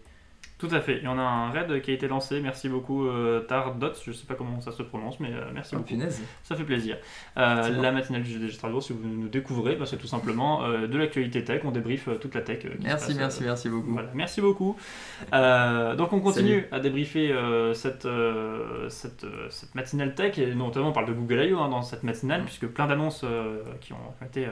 Tout à fait. Et on a un raid qui a été lancé. Merci beaucoup euh, Tardot. Je sais pas comment ça se prononce, mais euh, merci Oh, beaucoup. punaise. Ça fait plaisir. Euh, la matinale du GDG Strasbourg, si vous nous découvrez, bah, c'est tout simplement euh, de l'actualité tech. On débriefe toute la tech. Merci, passe, merci, merci beaucoup. Voilà, merci beaucoup. Donc on continue Salut. à débriefer cette, cette, cette matinale tech, et notamment on parle de Google I.O. hein, dans cette matinale, Mm. puisque plein d'annonces qui ont été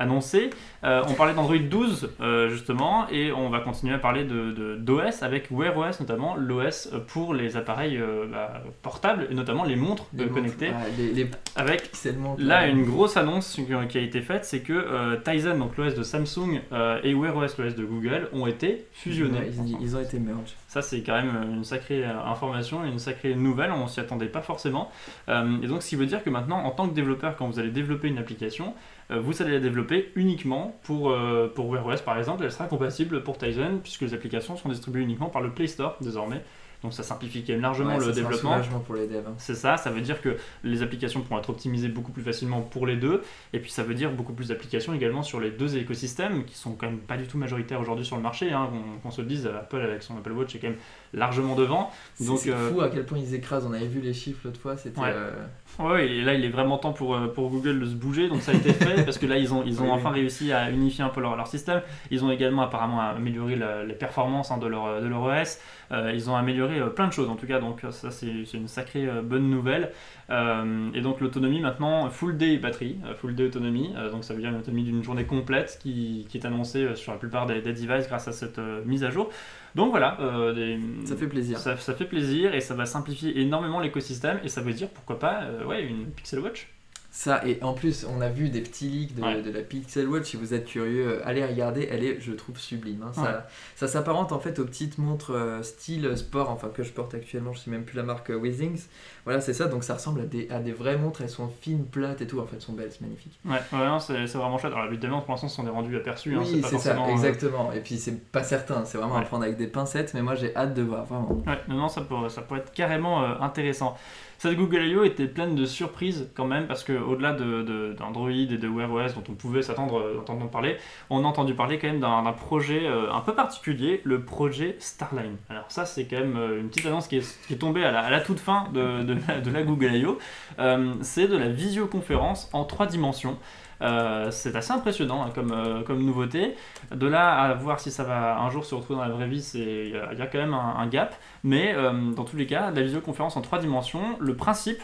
annoncées. Euh, on parlait d'Android 12 euh, justement, et on va continuer à parler de, de- d'OS avec Wear OS notamment, l'OS pour les appareils euh, bah, portables, et notamment les montres Les connectées, ah, les, les avec Là, une grosse annonce qui a été faite, c'est que Tizen, donc l'OS de Samsung, et Wear OS, l'OS de Google, ont été fusionnés. Ouais, ils, ils ont été merge. Ça, c'est quand même une sacrée euh, information, une sacrée nouvelle, on s'y attendait pas forcément. Euh, et donc, ce qui veut dire que maintenant, en tant que développeur, quand vous allez développer une application, euh, vous allez la développer uniquement pour, pour Wear OS, par exemple, elle sera compatible pour Tizen, puisque les applications sont distribuées uniquement par le Play Store désormais. Donc, ça simplifie quand même largement Ouais, le un développement. soulagement pour les devs. hein. C'est ça, ça veut dire que les applications pourront être optimisées beaucoup plus facilement pour les deux, et puis ça veut dire beaucoup plus d'applications également sur les deux écosystèmes, qui sont quand même pas du tout majoritaires aujourd'hui sur le marché, hein, qu'on qu'on se le dise, Apple avec son Apple Watch est quand même largement devant. C'est Donc, c'est euh, fou à quel point ils écrasent. On avait vu les chiffres l'autre fois. C'était. Ouais. euh, Ouais, et là il est vraiment temps pour, euh, pour Google de se bouger, donc ça a été fait, parce que là ils ont, ils ont Oui, oui. enfin réussi à unifier un peu leur, leur système, ils ont également apparemment amélioré la- les performances hein, de, leur, de leur OS, Euh, ils ont amélioré euh, plein de choses en tout cas, donc ça c'est c'est une sacrée euh, bonne nouvelle. Euh, et donc l'autonomie maintenant, full day batterie, euh, full day autonomie, euh, donc ça veut dire une autonomie d'une journée complète qui, qui est annoncée sur la plupart des, des devices grâce à cette euh, mise à jour. Donc voilà, des- Ça fait plaisir. ça, ça fait plaisir et ça va simplifier énormément l'écosystème et ça veut dire pourquoi pas ouais, une Pixel Watch. Ça, et en plus, on a vu des petits leaks de, Ouais. de la Pixel Watch. Si vous êtes curieux, allez regarder. Elle est, je trouve, sublime. hein. Ouais. Ça, ça s'apparente en fait aux petites montres euh, style sport, enfin que je porte actuellement. Je sais même plus la marque euh, Withings. Voilà, c'est ça. Donc ça ressemble à des, à des vraies montres. Elles sont fines, plates et tout. En fait, elles sont belles, c'est magnifique. Ouais, ouais non, c'est vraiment chouette. Alors évidemment, pour l'instant, ce sont des rendus aperçus. hein, oui, c'est ça, forcément, euh, exactement. Et puis c'est pas certain. C'est vraiment à prendre avec des pincettes. Mais moi, j'ai hâte de voir, vraiment. Ouais, non, non, ça pourrait, ça pourrait être carrément euh, intéressant. Cette Google I.O. était pleine de surprises quand même, parce qu'au-delà de, de- d'Android et de Wear OS dont on pouvait s'attendre euh, d'entendre parler, on a entendu parler quand même d'un, projet euh, un peu particulier, le projet Starline. Alors ça, c'est quand même euh, une petite annonce qui est, tombée à la, toute fin de, de la, Google I.O. Euh, c'est de la visioconférence en trois dimensions. Euh, c'est assez impressionnant hein, comme, euh, comme nouveauté. De là à voir si ça va un jour se retrouver dans la vraie vie, il y, a- quand même un, gap. Mais euh, dans tous les cas, la visioconférence en trois dimensions, le principe,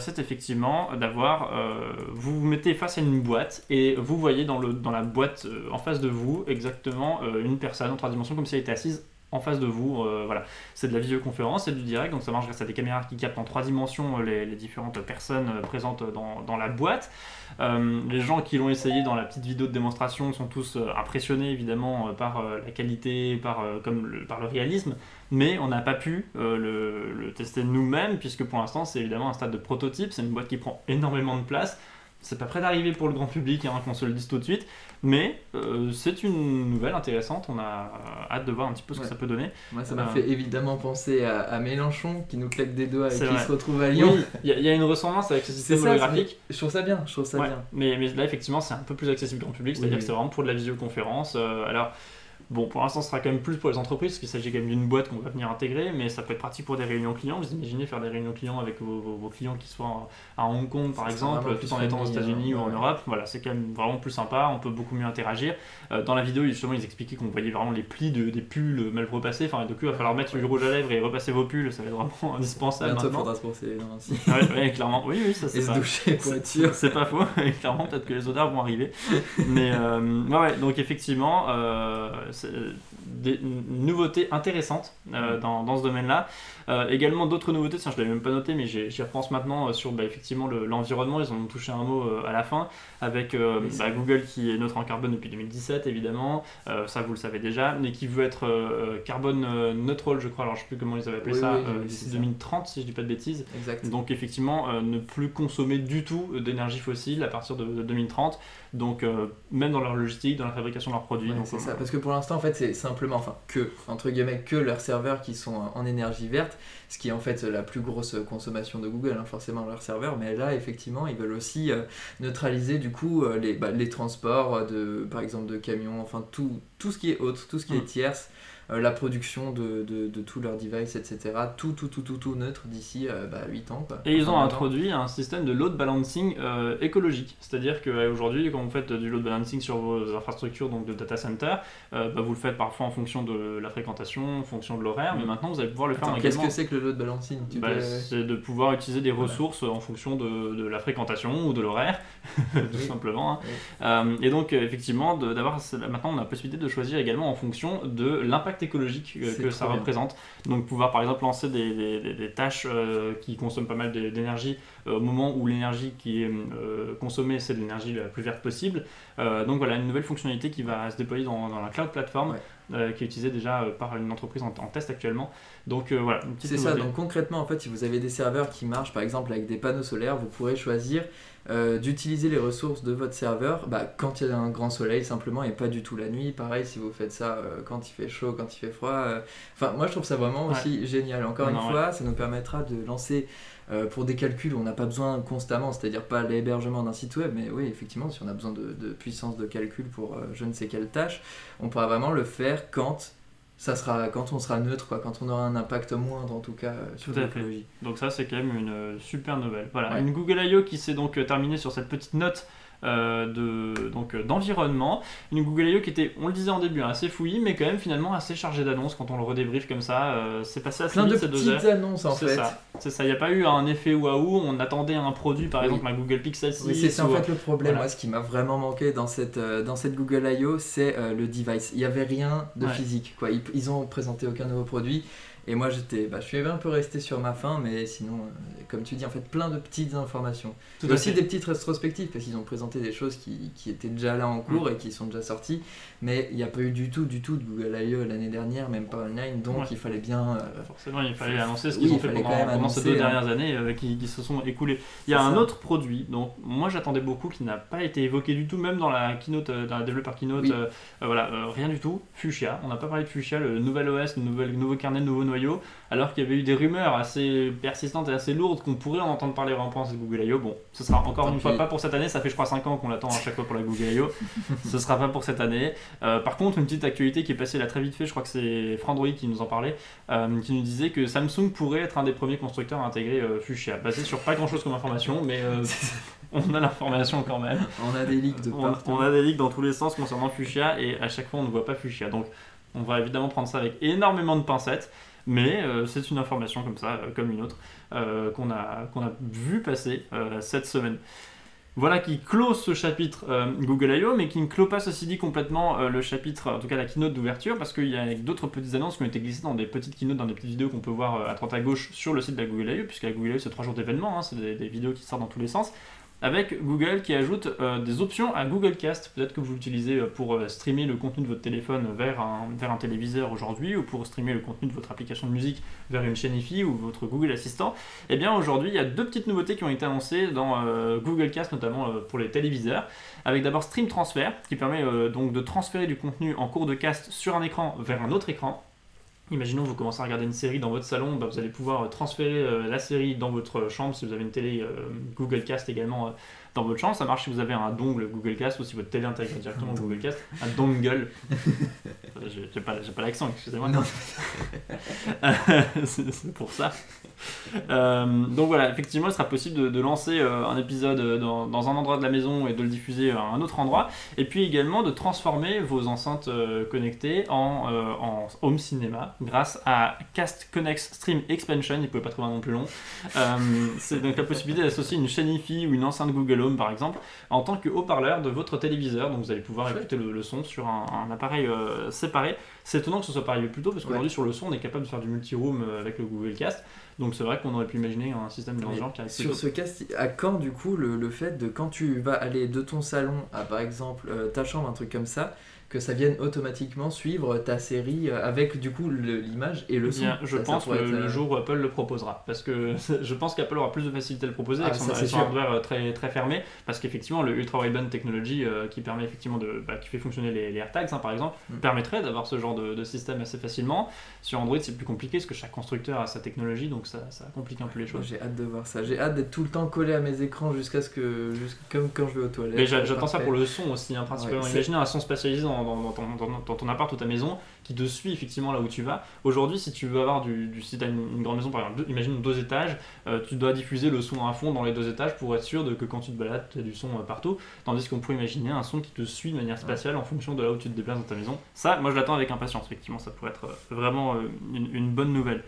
c'est effectivement d'avoir. vous vous mettez face à une boîte et vous voyez dans, le, dans la boîte en face de vous exactement une personne en trois dimensions comme si elle était assise en face de vous. euh, voilà, c'est de la visioconférence, c'est du direct, donc ça marche grâce à des caméras qui captent en trois dimensions euh, les, différentes personnes euh, présentes dans, la boîte. Les gens qui l'ont essayé dans la petite vidéo de démonstration sont tous impressionnés évidemment par la qualité, par, comme le, par le réalisme, mais on n'a pas pu le, le tester nous-mêmes puisque pour l'instant c'est évidemment un stade de prototype, c'est une boîte qui prend énormément de place. c'est pas prêt d'arriver pour le grand public, hein, qu'on se le dise tout de suite, mais euh, c'est une nouvelle intéressante. On a euh, hâte de voir un petit peu ce Ouais. que ça peut donner. Moi, ça m'a Euh. fait évidemment penser à, à Mélenchon qui nous claque des doigts et qui se retrouve à Lyon. Oui, il y, a- il y a une ressemblance avec ce système holographique. Je trouve ça bien, je trouve ça Ouais, bien. mais, mais là, effectivement, c'est un peu plus accessible grand public, c'est-à-dire Oui, que c'est vraiment pour de la visioconférence. Alors, bon, pour l'instant, ce sera quand même plus pour les entreprises, parce qu'il s'agit quand même d'une boîte qu'on va venir intégrer, mais ça peut être pratique pour des réunions clients. Vous imaginez faire des réunions clients avec vos, vos- vos clients qui soient à Hong Kong, par exemple, tout en étant aux États-Unis hein, ou en. Europe. Voilà, c'est quand même vraiment plus sympa, on peut beaucoup mieux interagir. Euh, dans la vidéo, justement, ils expliquaient qu'on voyait vraiment les plis de, des pulls mal repassés. Enfin, coup, il va falloir mettre du rouge à lèvres et repasser vos pulls, ça va être vraiment indispensable Bientôt, maintenant. faudra se les dents aussi. Ouais, ouais, clairement. Oui, oui, ça c'est pas- doucher pour c'est- être sûr. C'est pas faux, clairement, peut-être que les odeurs vont arriver. Mais euh, ouais, ouais, donc effectivement, euh, des n- nouveautés intéressantes euh, dans, dans ce domaine-là. Euh, également d'autres nouveautés, tiens, je l'avais même pas noté, mais j'y repense maintenant euh, sur bah, effectivement le- l'environnement. Ils en ont touché un mot euh, à la fin, avec euh, bah. Google qui est neutre en carbone depuis 2017, évidemment. Euh, ça, vous le savez déjà, mais qui veut être euh, carbone euh, neutral, je crois. Alors, je sais plus comment ils avaient appelé Oui, ça, oui, euh, oui, d'ici c'est ça. 2030, si je dis pas de bêtises. Exact. Donc effectivement, euh, ne plus consommer du tout d'énergie fossile à partir de, de 2030. Donc euh, même dans leur logistique, dans la fabrication de leurs produits. Ouais, donc, c'est euh, ça, parce que pour l'instant, en fait, c'est simplement, enfin, que, entre guillemets, que leurs serveurs qui sont en énergie verte, ce qui est en fait la plus grosse consommation de Google, hein, forcément, leurs serveurs, mais là, effectivement, ils veulent aussi euh, neutraliser, du coup, les, bah, les transports, de, par exemple, de camions, enfin, tout, tout ce qui est autre, tout ce qui est tierce, euh, la production de, de, de tous leurs devices, etc., tout, tout, tout, tout, tout neutre d'ici euh, bah, 8 ans, quoi. Et ils ont Enfin, introduit un système de load balancing euh, écologique. C'est-à-dire qu'aujourd'hui, quand vous faites du load balancing sur vos infrastructures donc de data center, euh, bah, vous le faites parfois en fonction de la fréquentation, en fonction de l'horaire, mais Mm. maintenant vous allez pouvoir le faire Attends, qu'est-ce également. que c'est que le load balancing Bah, peux- c'est de pouvoir utiliser des Voilà. ressources en fonction de, de la fréquentation ou de l'horaire, tout Oui. simplement. hein. Oui. Euh, et donc, euh, effectivement, d'avoir maintenant, on a la possibilité de choisir également en fonction de l'impact écologique euh, que ça bien. représente. Donc, pouvoir par exemple lancer des, des- des- des tâches euh, qui consomment pas mal d'é- d'énergie euh, au moment où l'énergie qui est consommée, c'est de l'énergie la plus verte possible. Donc, voilà, une nouvelle fonctionnalité qui va se déployer dans, dans la cloud platform. Ouais. Euh, qui est utilisée déjà euh, par une entreprise en, en test actuellement. Donc euh, voilà, C'est ça, donc concrètement, en fait, si vous avez des serveurs qui marchent par exemple avec des panneaux solaires, vous pourrez choisir euh, d'utiliser les ressources de votre serveur bah, quand il y a un grand soleil simplement et pas du tout la nuit. Pareil, si vous faites ça euh, quand il fait chaud, quand il fait froid. euh, Enfin, moi je trouve ça vraiment Ouais. aussi génial. Encore Non, une fois, ça nous permettra de lancer. Euh, pour des calculs où on n'a pas besoin constamment, c'est-à-dire pas l'hébergement d'un site web, mais oui, effectivement, si on a besoin de, de puissance de calcul pour euh, je ne sais quelle tâche, on pourra vraiment le faire quand ça sera quand on sera neutre, quoi, quand on aura un impact moindre en tout cas euh, sur l'écologie. Donc ça c'est quand même une euh, super nouvelle. Voilà, Ouais. une Google I.O. qui s'est donc euh, terminée sur cette petite note de donc euh, d'environnement. Une Google I.O. qui était, on le disait en début, hein, assez fouillie, mais quand même finalement assez chargée d'annonces quand on le redébrief comme ça. euh, c'est passé assez Plein de vite petites annonces en C'est fait. ça, c'est ça. Il n'y a pas eu un effet waouh. On attendait un produit, par Oui. exemple un Google Pixel 6. Oui, c'est ça en fait le problème. voilà. Moi, ce qui m'a vraiment manqué dans cette, euh, dans cette Google I.O., c'est euh, le device. Il n'y avait rien de Ouais. physique. Quoi. Ils, ils ont présenté aucun nouveau produit. Et moi, j'étais, bah, je suis un peu resté sur ma faim, mais sinon, euh, comme tu dis, en fait, plein de petites informations. Tout Et aussi fait. des petites rétrospectives, parce qu'ils ont présenté des choses qui, qui étaient déjà là en cours Mm. et qui sont déjà sorties. Mais il n'y a pas eu du tout, du tout de Google I.O. l'année dernière, même pas online. Donc, Ouais. il fallait bien. euh, Forcément, il fallait annoncer ce Oui, qu'ils ont fait pendant, ces deux hein. dernières années euh, qui, qui se sont écoulées. Il y a un ça. autre produit dont moi j'attendais beaucoup qui n'a pas été évoqué du tout, même dans la keynote, euh, dans la développeur keynote. Oui. euh, voilà, rien du tout. Fuchsia. On n'a pas parlé de Fuchsia, le nouvel OS, le nouvel, nouveau kernel, le nouveau noyau. Alors qu'il y avait eu des rumeurs assez persistantes et assez lourdes qu'on pourrait en entendre parler vraiment cette Google I.O. Bon, ce sera encore Tant une fois pas pour cette année. Ça fait je crois 5 ans qu'on l'attend à chaque fois pour la Google I.O. ce sera pas pour cette année. Euh, par contre, une petite actualité qui est passée là très vite fait, je crois que c'est Frandroid qui nous en parlait, euh, qui nous disait que Samsung pourrait être un des premiers constructeurs à intégrer euh, Fuchsia, basé sur pas grand chose comme information, mais on a l'information quand même. on a des leaks de On, partout. on a des leaks dans tous les sens concernant Fuchsia et à chaque fois on ne voit pas Fuchsia. Donc on va évidemment prendre ça avec énormément de pincettes, mais euh, c'est une information comme ça, euh, comme une autre, euh, qu'on a, qu'on a vu passer cette semaine. Voilà qui close ce chapitre Google I.O., mais qui ne clôt pas ceci dit complètement le chapitre, en tout cas la keynote d'ouverture, parce qu'il y a d'autres petites annonces qui ont été glissées dans des petites keynotes, dans des petites vidéos qu'on peut voir à droite à gauche sur le site de la Google I.O., puisque la Google I.O. c'est trois jours d'événements, hein, c'est des vidéos qui sortent dans tous les sens. Avec Google qui ajoute euh, des options à Google Cast. Peut-être que vous l'utilisez euh, pour euh, streamer le contenu de votre téléphone vers un, téléviseur aujourd'hui ou pour streamer le contenu de votre application de musique vers une chaîne IFI ou votre Google Assistant. Eh bien aujourd'hui, il y a deux petites nouveautés qui ont été annoncées dans Google Cast, notamment pour les téléviseurs. Avec d'abord Stream Transfer qui permet donc de transférer du contenu en cours de cast sur un écran vers un autre écran. Imaginons vous commencez à regarder une série dans votre salon, bah, vous allez pouvoir transférer euh, la série dans votre chambre si vous avez une télé euh, Google Cast également euh, dans votre chambre. Ça marche si vous avez un dongle Google Cast ou si votre télé intègre directement Google Cast. Un dongle. Euh, J'ai pas, pas l'accent, excusez-moi. Non. c'est pour ça. Euh, donc voilà, effectivement, il sera possible de, de lancer euh, un épisode euh, dans, dans un endroit de la maison et de le diffuser à un autre endroit. Et puis également de transformer vos enceintes euh, connectées en, euh, en home cinéma grâce à Cast Connect Stream Expansion. Il ne pouvait pas trouver un nom plus long. Euh, c'est donc la possibilité d'associer une chaîne IFI ou une enceinte Google Home par exemple en tant que haut-parleur de votre téléviseur. Donc vous allez pouvoir écouter le, le son sur un, un appareil euh, séparé. C'est étonnant que ce soit pas arrivé plus tôt parce qu'aujourd'hui sur le son on est capable de faire du multi-room euh, avec le Google Cast. Donc c'est vrai qu'on aurait pu imaginer un système de genre qui Sur ce cast, à quand du coup le, le fait de quand tu vas aller de ton salon à par exemple euh, ta chambre, un truc comme ça, que ça vienne automatiquement suivre ta série euh, avec du coup l'image et le son Bien, je Ça- pense pourrait le, être, le euh, jour où Apple le proposera. Parce que je pense qu'Apple aura plus de facilité à le proposer Ah, avec son, son hardware euh, très, très fermé. Parce qu'effectivement, le Ultra Wideband Technology euh, qui permet effectivement de, bah, qui fait fonctionner les, les AirTags hein, par exemple, Mm. permettrait d'avoir ce genre de, de système assez facilement. Sur Android, c'est plus compliqué parce que chaque constructeur a sa technologie, donc ça, ça complique un peu les choses. J'ai hâte de voir ça. J'ai hâte d'être tout le temps collé à mes écrans jusqu'à ce que. jusqu'- comme quand je vais aux toilettes. Mais j'attends ça pour le son aussi, hein, principalement. Ouais, Imaginez un son spatialisé dans, dans- dans ton, dans- dans ton appart ou ta maison qui te suit effectivement là où tu vas. Aujourd'hui, si tu veux avoir du, du si tu as une, une grande maison, par exemple, deux- imagine deux étages, euh, tu dois diffuser le son à fond dans les deux étages pour être sûr de que quand tu te balades, tu as du son euh, partout. Tandis qu'on pourrait imaginer un son qui te suit de manière spatiale en fonction de là où tu te déplaces dans ta maison. Ça, moi je l'attends avec impatience, effectivement, ça pourrait être euh, vraiment une, une bonne nouvelle.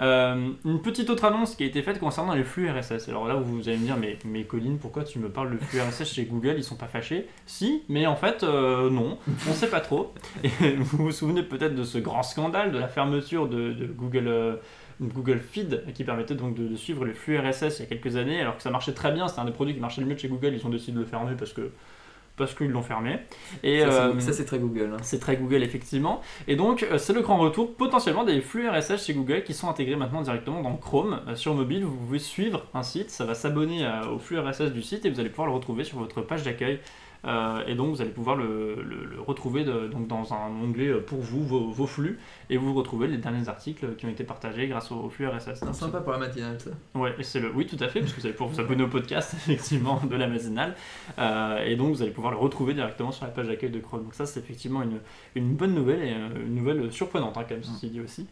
Euh, une petite autre annonce qui a été faite concernant les flux RSS. Alors là, vous allez me dire, mais, mais Colline, pourquoi tu me parles de flux RSS chez Google? Ils sont pas fâchés Si, mais en fait, euh, non, on sait pas trop. Et vous vous souvenez peut-être de ce grand scandale de la fermeture de, de Google. euh, Google Feed qui permettait donc de, de suivre les flux RSS il y a quelques années alors que ça marchait très bien c'était un des produits qui marchait le mieux chez Google ils ont décidé de le fermer parce que parce qu'ils l'ont fermé et Ça, c'est- euh, très Google. hein. c'est très Google effectivement. Et donc euh, c'est le grand retour potentiellement des flux RSS chez Google qui sont intégrés maintenant directement dans Chrome. Euh, sur mobile, vous pouvez suivre un site, ça va s'abonner au flux RSS du site et vous allez pouvoir le retrouver sur votre page d'accueil. Euh, et donc vous allez pouvoir le, le- le retrouver de- donc dans un onglet euh, pour vous, vos, vos flux, et vous retrouvez les derniers articles qui ont été partagés grâce au, flux RSS. C'est sympa pour la matinale, ça. Ouais, et c'est le oui tout à fait parce que vous allez pouvoir vous abonner au podcast effectivement de la matinale Euh, et donc vous allez pouvoir le retrouver directement sur la page d'accueil de Chrome. Donc ça c'est effectivement une, une bonne nouvelle et une nouvelle surprenante hein, même ceci dit aussi.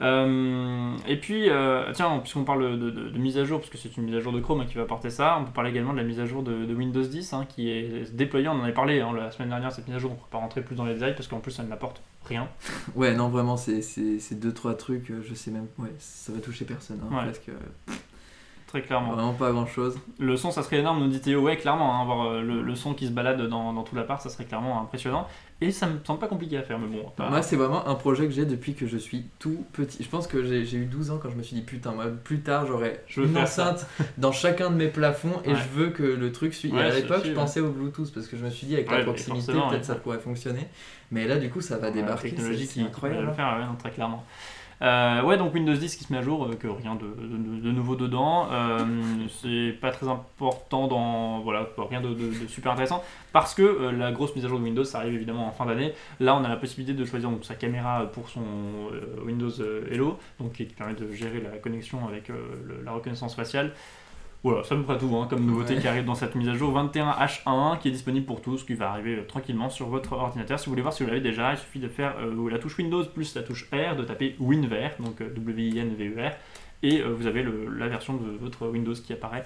Euh, et puis euh, tiens puisqu'on parle de, de- de mise à jour parce que c'est une mise à jour de Chrome hein, qui va apporter ça, on peut parler également de la mise à jour de, de Windows 10 hein, qui est déployée. On en avait parlé hein, la semaine dernière cette mise à jour on va pas rentrer plus dans les détails parce qu'en plus ça ne m'apporte rien. Ouais, non, vraiment, c'est deux, trois trucs, euh, je sais même. Ouais, ça va toucher personne. Hein, Ouais. presque. euh, Très clairement. Vraiment pas grand chose. Le son, ça serait énorme, nous dit Théo. Ouais, clairement, avoir euh, le, le son qui se balade dans, dans tout l'appart, ça serait clairement impressionnant. Et ça me semble pas compliqué à faire, mais bon. pas- Moi, c'est vraiment un projet que j'ai depuis que je suis tout petit. Je pense que j'ai eu 12 ans quand je me suis dit, putain, moi, plus tard, j'aurai Je une faire ça. enceinte dans chacun de mes plafonds et Ouais. je veux que le truc. Ouais, et à l'époque, je pensais au Bluetooth parce que je me suis dit, avec la proximité, peut-être ça pourrait fonctionner. Mais là, du coup, ça va la débarquer. technologie c'est- qui C'est va incroyable. hein. le faire, très clairement. Euh, ouais, donc Windows 10 qui se met à jour, euh, que rien de, nouveau dedans. Euh, c'est pas très important dans. Voilà, rien de, super intéressant. Parce que la grosse mise à jour de Windows, arrive évidemment en fin d'année. Là, on a la possibilité de choisir donc, sa caméra pour son Windows Hello, donc qui permet de gérer la connexion avec la reconnaissance faciale. Voilà, ça me près tout hein, comme nouveauté Ouais. qui arrive dans cette mise à jour 21H1 qui est disponible pour tous, qui va arriver euh, tranquillement sur votre ordinateur. Si vous voulez voir si vous l'avez déjà, il suffit de faire euh, la touche Windows plus la touche R, de taper WinVer, donc euh, W-I-N-V-E-R, et euh, vous avez le- la version de votre Windows qui apparaît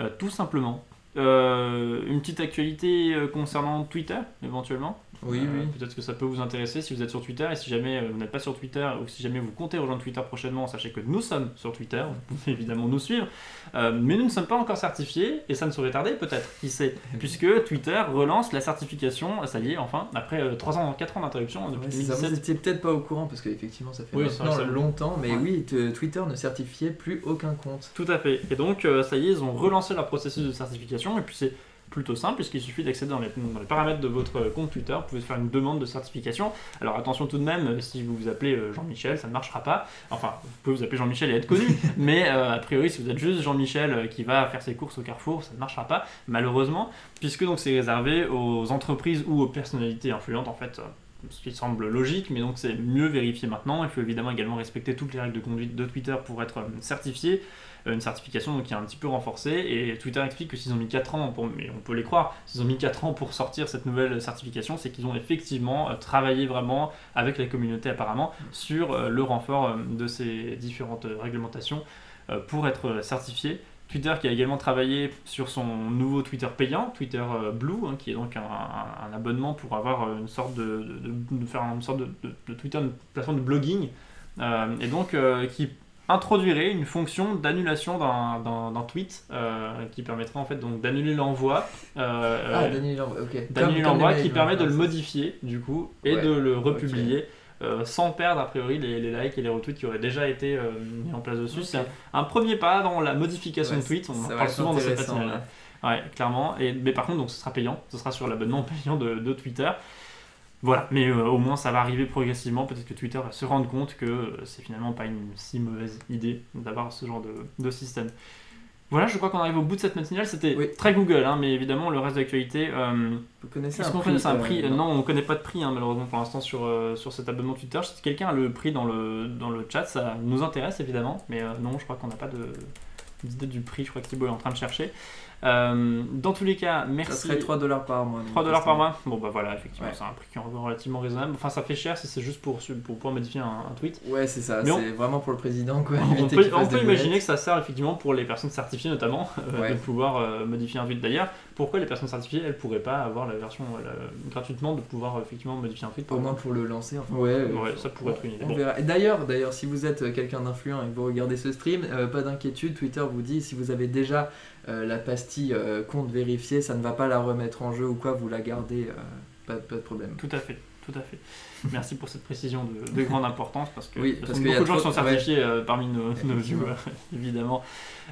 euh, tout simplement. Une petite actualité concernant Twitter, éventuellement Oui, Euh, oui. Peut-être que ça peut vous intéresser si vous êtes sur Twitter et si jamais euh, vous n'êtes pas sur Twitter ou si jamais vous comptez rejoindre Twitter prochainement, sachez que nous sommes sur Twitter, vous pouvez évidemment nous suivre, Euh, mais nous ne sommes pas encore certifiés et ça ne saurait tarder peut-être, qui sait, puisque Twitter relance la certification, ça y est, enfin, après 3 ans, 4 ans d'interruption depuis Ouais, ça, vous 2017. étiez peut-être pas au courant parce qu'effectivement ça fait Oui, maintenant ça- longtemps, mais Ouais. oui, Twitter ne certifiait plus aucun compte. Tout à fait. Et donc, euh, ça y est, ils ont relancé leur processus de certification. Et puis, c'est plutôt simple, puisqu'il suffit d'accéder dans les, dans les paramètres de votre compte Twitter. Vous pouvez faire une demande de certification. Alors, attention tout de même, euh, si vous vous appelez euh, Jean-Michel, ça ne marchera pas. Enfin, vous pouvez vous appeler Jean-Michel et être connu. mais euh, a priori, si vous êtes juste Jean-Michel euh, qui va faire ses courses au carrefour, ça ne marchera pas, malheureusement. Puisque donc c'est réservé aux entreprises ou aux personnalités influentes, en fait. euh, ce qui semble logique, mais donc c'est mieux vérifié maintenant. Il faut évidemment également respecter toutes les règles de conduite de Twitter pour être euh, certifié. Euh, Une certification qui est un petit peu renforcée. Et Twitter explique que s'ils ont mis 4 ans, pour, mais on peut les croire, s'ils ont mis 4 ans pour sortir cette nouvelle certification, c'est qu'ils ont effectivement euh, travaillé vraiment avec la communauté apparemment sur euh, le renfort de ces différentes réglementations pour être certifié. Twitter qui a également travaillé sur son nouveau Twitter payant, Twitter Blue, hein, qui est donc un, abonnement pour avoir une sorte de, de- faire une sorte de, de- Twitter, une plateforme de blogging, et donc euh, qui introduirait une fonction d'annulation d'un- d'un d'un tweet euh, qui permettrait en fait donc d'annuler l'envoi. euh, Ah, euh, ok. d'annuler Comme- comme l'envoi qui permet de le modifier du coup et Ouais, de le republier euh, sans perdre a priori les, les likes et les retweets qui auraient déjà été mis en place dessus. C'est un, un premier pas dans la modification Ouais, de tweets. On en parle souvent dans cette. Ouais, clairement. Et, mais par contre, donc, ce sera payant. Ce sera sur l'abonnement payant de, de Twitter. Voilà, mais euh, au moins ça va arriver progressivement. Peut-être que Twitter va se rendre compte que euh, c'est finalement pas une si mauvaise idée d'avoir ce genre de, de système. Voilà, je crois qu'on arrive au bout de cette matinale. C'était Oui. très Google, hein, mais évidemment le reste de l'actualité. euh, Vous connaissez est-ce un qu'on prix un prix? Non, on ne connaît pas de prix hein, malheureusement pour l'instant sur, sur cet abonnement Twitter. Si quelqu'un a le prix dans le, dans le chat, ça nous intéresse évidemment, mais non, je crois qu'on n'a pas de d'idée du prix. Je crois que Thibaut est en train de chercher. Euh, dans tous les cas, merci. Ça serait 3 dollars par mois. donc 3 dollars par mois Bon bah voilà, effectivement, Ouais. c'est un prix qui est relativement raisonnable. Enfin, ça fait cher si c'est juste pour, pour pouvoir modifier un, un tweet. Ouais, c'est ça. On- C'est vraiment pour le président, quoi. On peut, on imaginer que ça sert effectivement pour les personnes certifiées notamment euh, Ouais. de pouvoir euh, modifier un tweet. D'ailleurs, pourquoi les personnes certifiées elles pourraient pas avoir la version euh, la- gratuitement de pouvoir euh, effectivement modifier un tweet Au moins pour le lancer. Enfin, ouais, Ouais, ça pourrait être une idée. Bon. d'ailleurs, d'ailleurs, si vous êtes euh, quelqu'un d'influent et que vous regardez ce stream, euh, pas d'inquiétude. Twitter vous dit si vous avez déjà euh, la pastille euh, compte vérifié, ça ne va pas la remettre en jeu ou quoi, vous la gardez, euh, pas, pas de problème. Tout à fait, tout à fait. Merci pour cette précision de, de grande importance parce que Oui, beaucoup de gens sont certifiés euh, parmi nos, nos viewers, évidemment.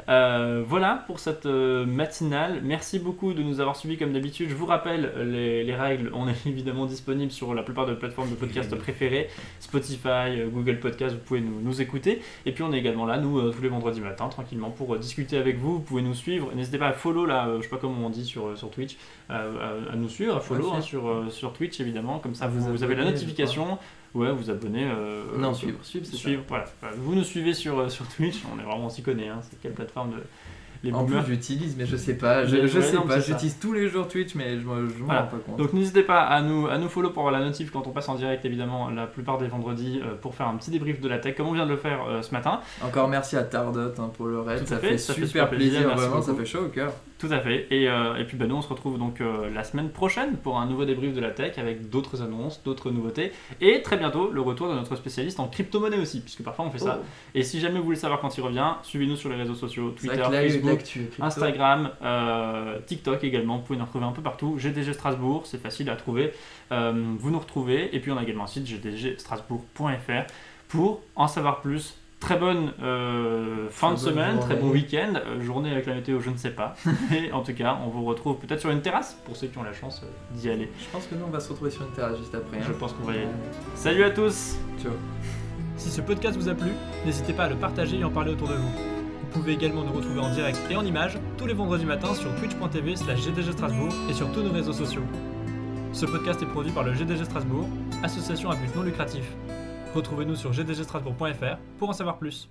Euh, voilà pour cette euh, matinale. Merci beaucoup de nous avoir suivis comme d'habitude. Je vous rappelle les, les règles. On est évidemment disponible sur la plupart des plateformes de podcast préférées Spotify, Google Podcast. Vous pouvez nous, nous écouter. Et puis on est également là, nous, tous les vendredis matins, tranquillement pour discuter avec vous. Vous pouvez nous suivre. N'hésitez pas à follow là, je sais pas comment on dit sur, sur Twitch, à, à nous suivre, à follow hein, sur, sur Twitch évidemment. Comme ça, vous, avez la abonner, Ouais, vous abonnez. euh, non, sur- suivre, suivre, suivre, voilà. Voilà. Vous nous suivez sur, euh, sur Twitch, on est vraiment, on s'y connaît, hein. c'est quelle plateforme de. Les En boomers. plus, j'utilise, mais je sais pas. Je, sais non, pas. J'utilise tous les jours Twitch, mais je me je m'en Voilà. rends pas compte. Donc n'hésitez pas à nous, à nous follow pour avoir la notif quand on passe en direct, évidemment, la plupart des vendredis, euh, pour faire un petit débrief de la tech, comme on vient de le faire euh, ce matin. Encore merci à Tardot hein, pour le raid. Ça fait, fait ça fait super super plaisir, vraiment. Ça fait chaud au cœur. Tout à fait. Et, euh, et puis bah, nous, on se retrouve donc euh, la semaine prochaine pour un nouveau débrief de la tech avec d'autres annonces, d'autres nouveautés. Et très bientôt, le retour de notre spécialiste en crypto-monnaie aussi, puisque parfois on fait ça. Oh. Et si jamais vous voulez savoir quand il revient, suivez-nous sur les réseaux sociaux, Twitter, Facebook. Instagram, euh, TikTok également, vous pouvez nous retrouver un peu partout. GDG Strasbourg, c'est facile à trouver. Vous nous retrouvez. Et puis on a également un site gdgstrasbourg.fr pour en savoir plus. Très bonne euh, fin Très de bonne semaine, très bon week-end. Euh, journée avec la météo, je ne sais pas. Mais en tout cas, on vous retrouve peut-être sur une terrasse pour ceux qui ont la chance euh, d'y aller. Je pense que nous, on va se retrouver sur une terrasse juste après. Je hein. pense qu'on va y aller. Salut à tous Ciao. Si ce podcast vous a plu, n'hésitez pas à le partager et en parler autour de vous. Vous pouvez également nous retrouver en direct et en images tous les vendredis matins sur twitch.tv slash GDG Strasbourg et sur tous nos réseaux sociaux. Ce podcast est produit par le GDG Strasbourg, association à but non lucratif. Retrouvez-nous sur gdgstrasbourg.fr pour en savoir plus.